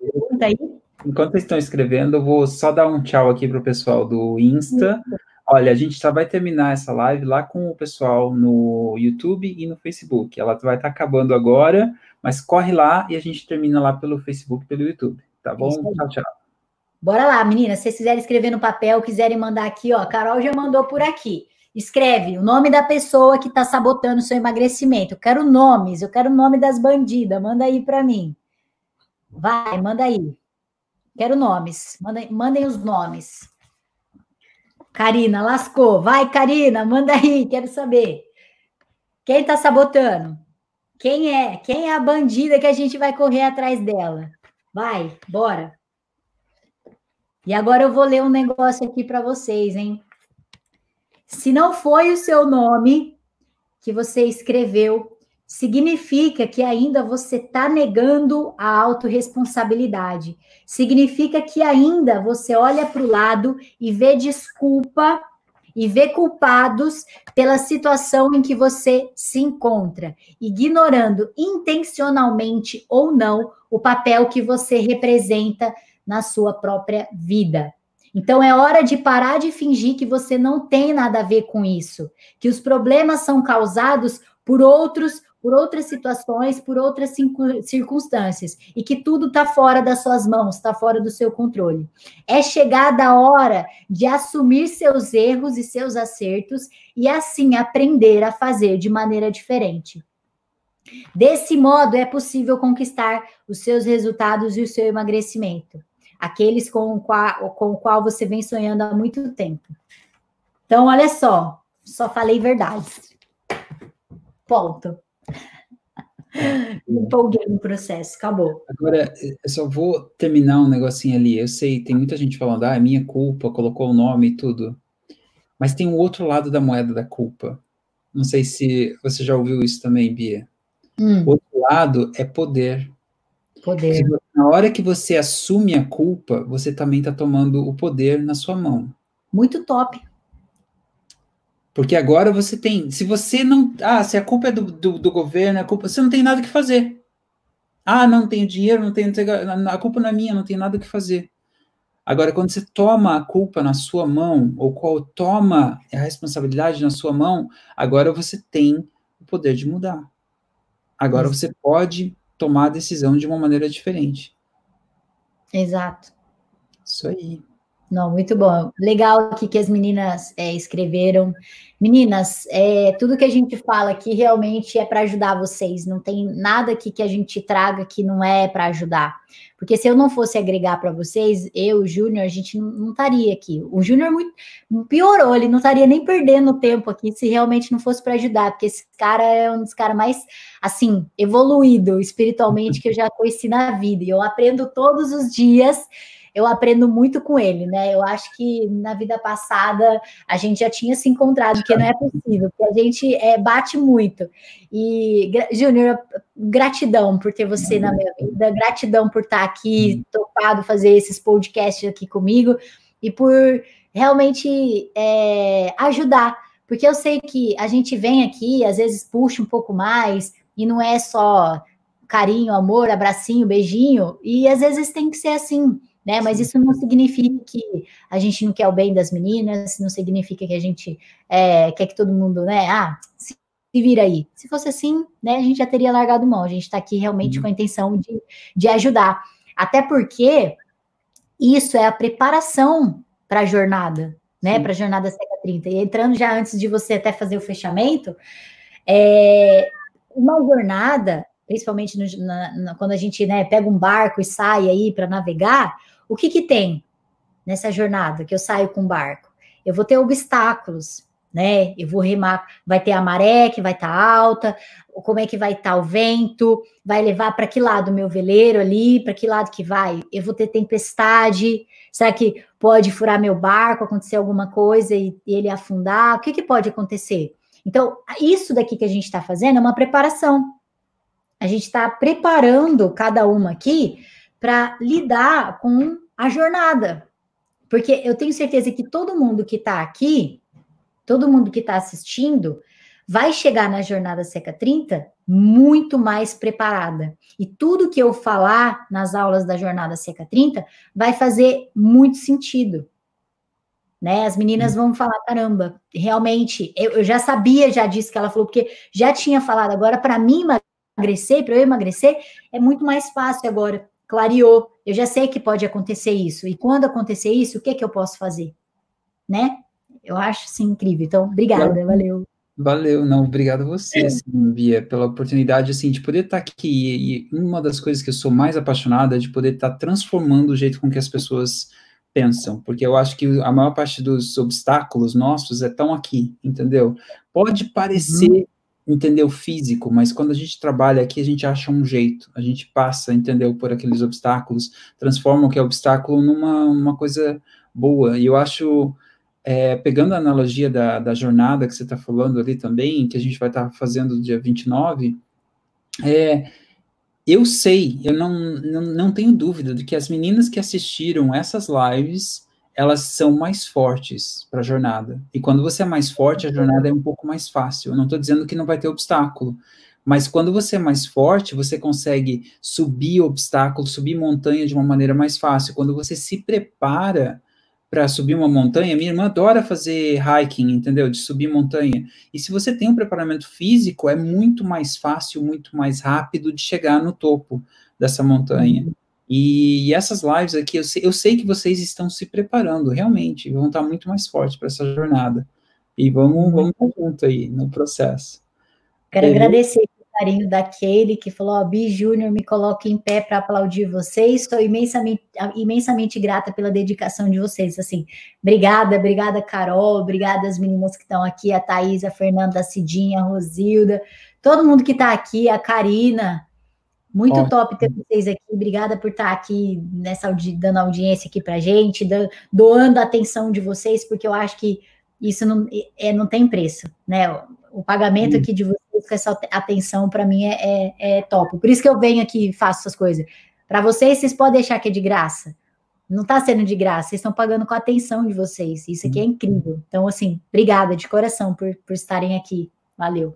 [SPEAKER 2] Enquanto vocês estão escrevendo, eu vou só dar um tchau aqui para o pessoal do Insta. Isso. Olha, a gente só vai terminar essa live lá com o pessoal no YouTube e no Facebook. Ela vai estar tá acabando agora, mas corre lá e a gente termina lá pelo Facebook e pelo YouTube. Tá bom? Tchau, tchau.
[SPEAKER 1] Bora lá, meninas. Se vocês quiserem escrever no papel, quiserem mandar aqui, ó, a Carol já mandou por aqui. Escreve o nome da pessoa que está sabotando o seu emagrecimento. Eu quero nomes, eu quero o nome das bandidas. Manda aí para mim. Vai, manda aí. Quero nomes. Mandem, mandem os nomes. Karina, lascou. Vai, Karina, manda aí, quero saber. Quem tá sabotando? Quem é? Quem é a bandida que a gente vai correr atrás dela? Vai, bora. E agora eu vou ler um negócio aqui para vocês, hein? Se não foi o seu nome que você escreveu, significa que ainda você está negando a autorresponsabilidade. Significa que ainda você olha para o lado e vê desculpa e vê culpados pela situação em que você se encontra, ignorando intencionalmente ou não o papel que você representa na sua própria vida. Então é hora de parar de fingir que você não tem nada a ver com isso, que os problemas são causados por outros por outras situações, por outras circunstâncias, e que tudo está fora das suas mãos, está fora do seu controle. É chegada a hora de assumir seus erros e seus acertos e assim aprender a fazer de maneira diferente. Desse modo, é possível conquistar os seus resultados e o seu emagrecimento, aqueles com o qual, com o qual você vem sonhando há muito tempo. Então, olha só, só falei verdades. Ponto. Me empolguei no processo, acabou.
[SPEAKER 2] Agora, eu só vou terminar um negocinho ali. Eu sei, tem muita gente falando, ah, é minha culpa, colocou o nome e tudo. Mas tem o um outro lado da moeda da culpa. Não sei se você já ouviu isso também, Bia. Hum. O outro lado é poder.
[SPEAKER 1] Poder.
[SPEAKER 2] na hora que você assume a culpa, você também está tomando o poder na sua mão.
[SPEAKER 1] Muito top.
[SPEAKER 2] Porque agora você tem. Se você não. Ah, se a culpa é do, do, do governo, a culpa. Você não tem nada que fazer. Ah, não tenho dinheiro, não tenho. A culpa não é minha, não tenho nada que fazer. Agora, quando você toma a culpa na sua mão, ou qual toma a responsabilidade na sua mão, agora você tem o poder de mudar. Agora você pode tomar a decisão de uma maneira diferente.
[SPEAKER 1] Exato.
[SPEAKER 2] Isso aí.
[SPEAKER 1] Não, muito bom. Legal aqui que as meninas é, escreveram. Meninas, é, tudo que a gente fala aqui realmente é para ajudar vocês. Não tem nada aqui que a gente traga que não é para ajudar. Porque se eu não fosse agregar para vocês, eu, Júnior, a gente não, não, estaria aqui. O Júnior piorou, ele não estaria nem perdendo tempo aqui se realmente não fosse para ajudar. Porque esse cara é um dos caras mais, assim, evoluído espiritualmente que eu já conheci na vida. E eu aprendo todos os dias eu aprendo muito com ele, né? Eu acho que na vida passada a gente já tinha se encontrado, que não é possível, porque a gente é, bate muito. E, Júnior, gratidão por ter você na minha vida, gratidão por estar aqui, topado fazer esses podcasts aqui comigo e por realmente é, ajudar. Porque eu sei que a gente vem aqui, às vezes puxa um pouco mais, e não é só carinho, amor, abracinho, beijinho, e às vezes tem que ser assim, né? Mas isso não significa que a gente não quer o bem das meninas, não significa que a gente é, quer que todo mundo, né? Ah, se vira aí. Se fosse assim, né, a gente já teria largado mão. A gente está aqui realmente uhum. com a intenção de, de ajudar. Até porque isso é a preparação para a jornada, né? Para a jornada Seca 30. E entrando já antes de você até fazer o fechamento, é, uma jornada, principalmente no, na, na, quando a gente né, pega um barco e sai aí para navegar, o que, que tem nessa jornada que eu saio com o barco? Eu vou ter obstáculos, né? Eu vou remar, vai ter a maré que vai estar tá alta, como é que vai estar tá o vento, vai levar para que lado o meu veleiro ali, para que lado que vai? Eu vou ter tempestade, será que pode furar meu barco, acontecer alguma coisa e, e ele afundar? O que, que pode acontecer? Então, isso daqui que a gente está fazendo é uma preparação. A gente está preparando cada uma aqui para lidar com a jornada. Porque eu tenho certeza que todo mundo que está aqui, todo mundo que está assistindo, vai chegar na jornada Seca 30 muito mais preparada. E tudo que eu falar nas aulas da jornada Seca 30 vai fazer muito sentido né? As meninas vão falar, caramba, realmente, eu, eu, já sabia já disso que ela falou, porque já tinha falado, agora para mim emagrecer, para eu emagrecer, é muito mais fácil agora, clareou, eu já sei que pode acontecer isso, e quando acontecer isso, o que que eu posso fazer? Né? Eu acho, assim, incrível, então, obrigada, valeu.
[SPEAKER 2] Valeu, não, obrigado a você, assim, Bia, pela oportunidade, assim, de poder estar aqui, e uma das coisas que eu sou mais apaixonada é de poder estar transformando o jeito com que as pessoas pensam, porque eu acho que a maior parte dos obstáculos nossos é tão aqui, entendeu? Pode parecer, uhum. Entendeu, físico, mas quando a gente trabalha aqui, a gente acha um jeito, a gente passa, entendeu, por aqueles obstáculos, transforma o que é obstáculo numa uma coisa boa, e eu acho, é, pegando a analogia da, da jornada que você está falando ali também, que a gente vai estar tá fazendo dia 29, é eu sei, eu não, não, não tenho dúvida de que as meninas que assistiram essas lives, elas são mais fortes para a jornada. E quando você é mais forte, a jornada é um pouco mais fácil. Eu não estou dizendo que não vai ter obstáculo, mas quando você é mais forte, você consegue subir obstáculos, subir montanha de uma maneira mais fácil. Quando você se prepara para subir uma montanha, minha irmã adora fazer hiking, entendeu? De subir montanha. E se você tem um preparamento físico, é muito mais fácil, muito mais rápido de chegar no topo dessa montanha. E, essas lives aqui, eu sei, eu sei, que vocês estão se preparando, realmente, vão estar muito mais fortes para essa jornada. E vamos, uhum. vamos junto aí no processo.
[SPEAKER 1] Quero agradecer carinho daquele que falou: ó, Bi Júnior, me coloque em pé para aplaudir vocês. Estou imensamente, imensamente grata pela dedicação de vocês. Assim, obrigada, obrigada, Carol, obrigada as meninas que estão aqui, a Thaís, a Fernanda, a Cidinha, a Rosilda, todo mundo que está aqui, a Karina. Muito Ótimo. top ter vocês aqui. Obrigada por estar aqui nessa dando audiência aqui para gente, doando a atenção de vocês, porque eu acho que isso não, é, não tem preço, né? O pagamento aqui de vocês com essa atenção, para mim, é, é, é, top. Por isso que eu venho aqui e faço essas coisas. Para vocês, vocês podem achar que é de graça. Não está sendo de graça, vocês estão pagando com a atenção de vocês. Isso aqui é incrível. Então, assim, obrigada de coração por, por estarem aqui. Valeu.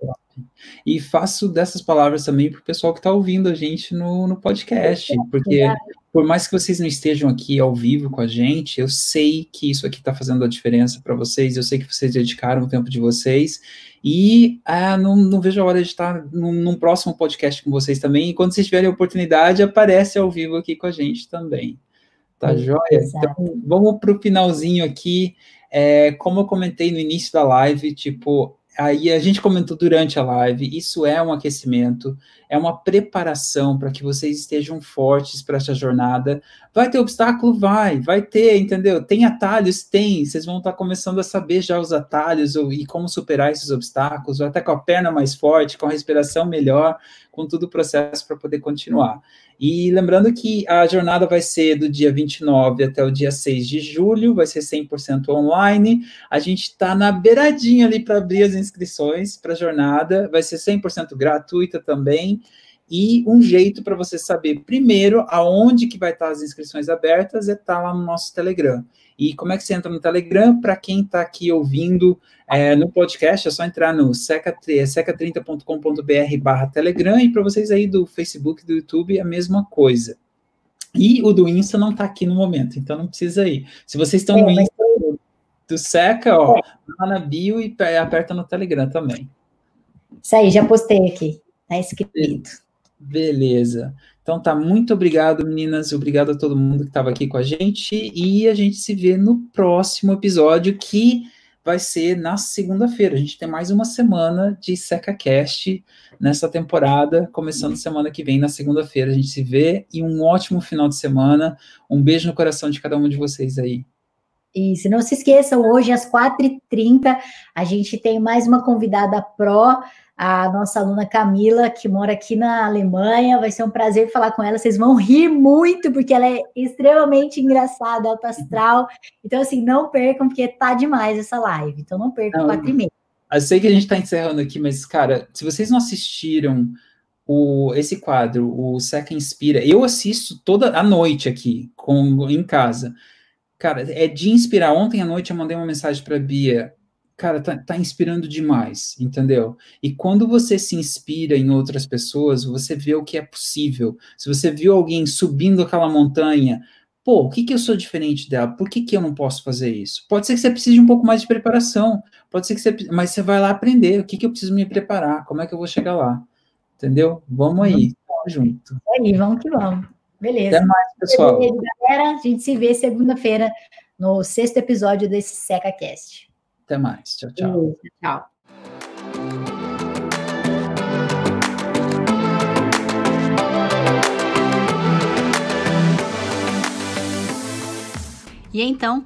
[SPEAKER 2] E faço dessas palavras também para o pessoal que está ouvindo a gente no, no podcast, porque por mais que vocês não estejam aqui ao vivo com a gente, eu sei que isso aqui está fazendo a diferença para vocês, eu sei que vocês dedicaram o tempo de vocês, e ah, não, não, vejo a hora de estar num, num, próximo podcast com vocês também. E quando vocês tiverem a oportunidade, aparece ao vivo aqui com a gente também. Tá joia? Então, vamos para o finalzinho aqui. É, como eu comentei no início da live, tipo, aí a gente comentou durante a live, isso é um aquecimento, é uma preparação para que vocês estejam fortes para essa jornada. Vai ter obstáculo? Vai, vai ter, entendeu? Tem atalhos? Tem. Vocês vão estar começando a saber já os atalhos e como superar esses obstáculos, até com a perna mais forte, com a respiração melhor, com todo o processo para poder continuar. E lembrando que a jornada vai ser do dia 29 até o dia 6 de julho, vai ser 100% online. A gente está na beiradinha ali para abrir as inscrições para a jornada, vai ser 100% gratuita também. E um jeito para você saber primeiro aonde que vai estar as inscrições abertas é estar tá lá no nosso Telegram. E como é que você entra no Telegram? Para quem está aqui ouvindo é, no podcast, é só entrar no seca30.com.br barra Telegram e para vocês aí do Facebook, do YouTube, a mesma coisa. E o do Insta não está aqui no momento, então não precisa ir. Se vocês estão é, no Insta do Seca, ó, é. lá na bio e aperta no Telegram também.
[SPEAKER 1] Isso aí, já postei aqui. Tá escrito.
[SPEAKER 2] Beleza. Então tá, muito obrigado, meninas. Obrigado a todo mundo que estava aqui com a gente. E a gente se vê no próximo episódio, que vai ser na segunda-feira. A gente tem mais uma semana de SecaCast nessa temporada, começando semana que vem, na segunda-feira. A gente se vê e um ótimo final de semana. Um beijo no coração de cada um de vocês aí.
[SPEAKER 1] Isso, não se esqueçam, hoje às 4h30 a gente tem mais uma convidada pró a nossa aluna Camila, que mora aqui na Alemanha. Vai ser um prazer falar com ela. Vocês vão rir muito, porque ela é extremamente engraçada, alto astral. Então, assim, não percam, porque tá demais essa live. Então, não percam, quatro e meia.
[SPEAKER 2] Eu sei que a gente está encerrando aqui, mas, cara, se vocês não assistiram o, esse quadro, o Seca Inspira, eu assisto toda a noite aqui, com, em casa. Cara, é de inspirar. Ontem à noite eu mandei uma mensagem para Bia cara, tá, tá, inspirando demais, entendeu? E quando você se inspira em outras pessoas, você vê o que é possível. Se você viu alguém subindo aquela montanha, pô, o que que eu sou diferente dela? Por que que eu não posso fazer isso? Pode ser que você precise de um pouco mais de preparação, pode ser que você, mas você vai lá aprender, o que que eu preciso me preparar, como é que eu vou chegar lá, entendeu? Vamos aí,
[SPEAKER 1] vamos junto. É aí, vamos que vamos. Beleza.
[SPEAKER 2] Até mais, pessoal. Beleza,
[SPEAKER 1] galera, a gente se vê segunda-feira no sexto episódio desse SecaCast.
[SPEAKER 2] Até mais. Tchau, tchau.
[SPEAKER 1] tchau. E então,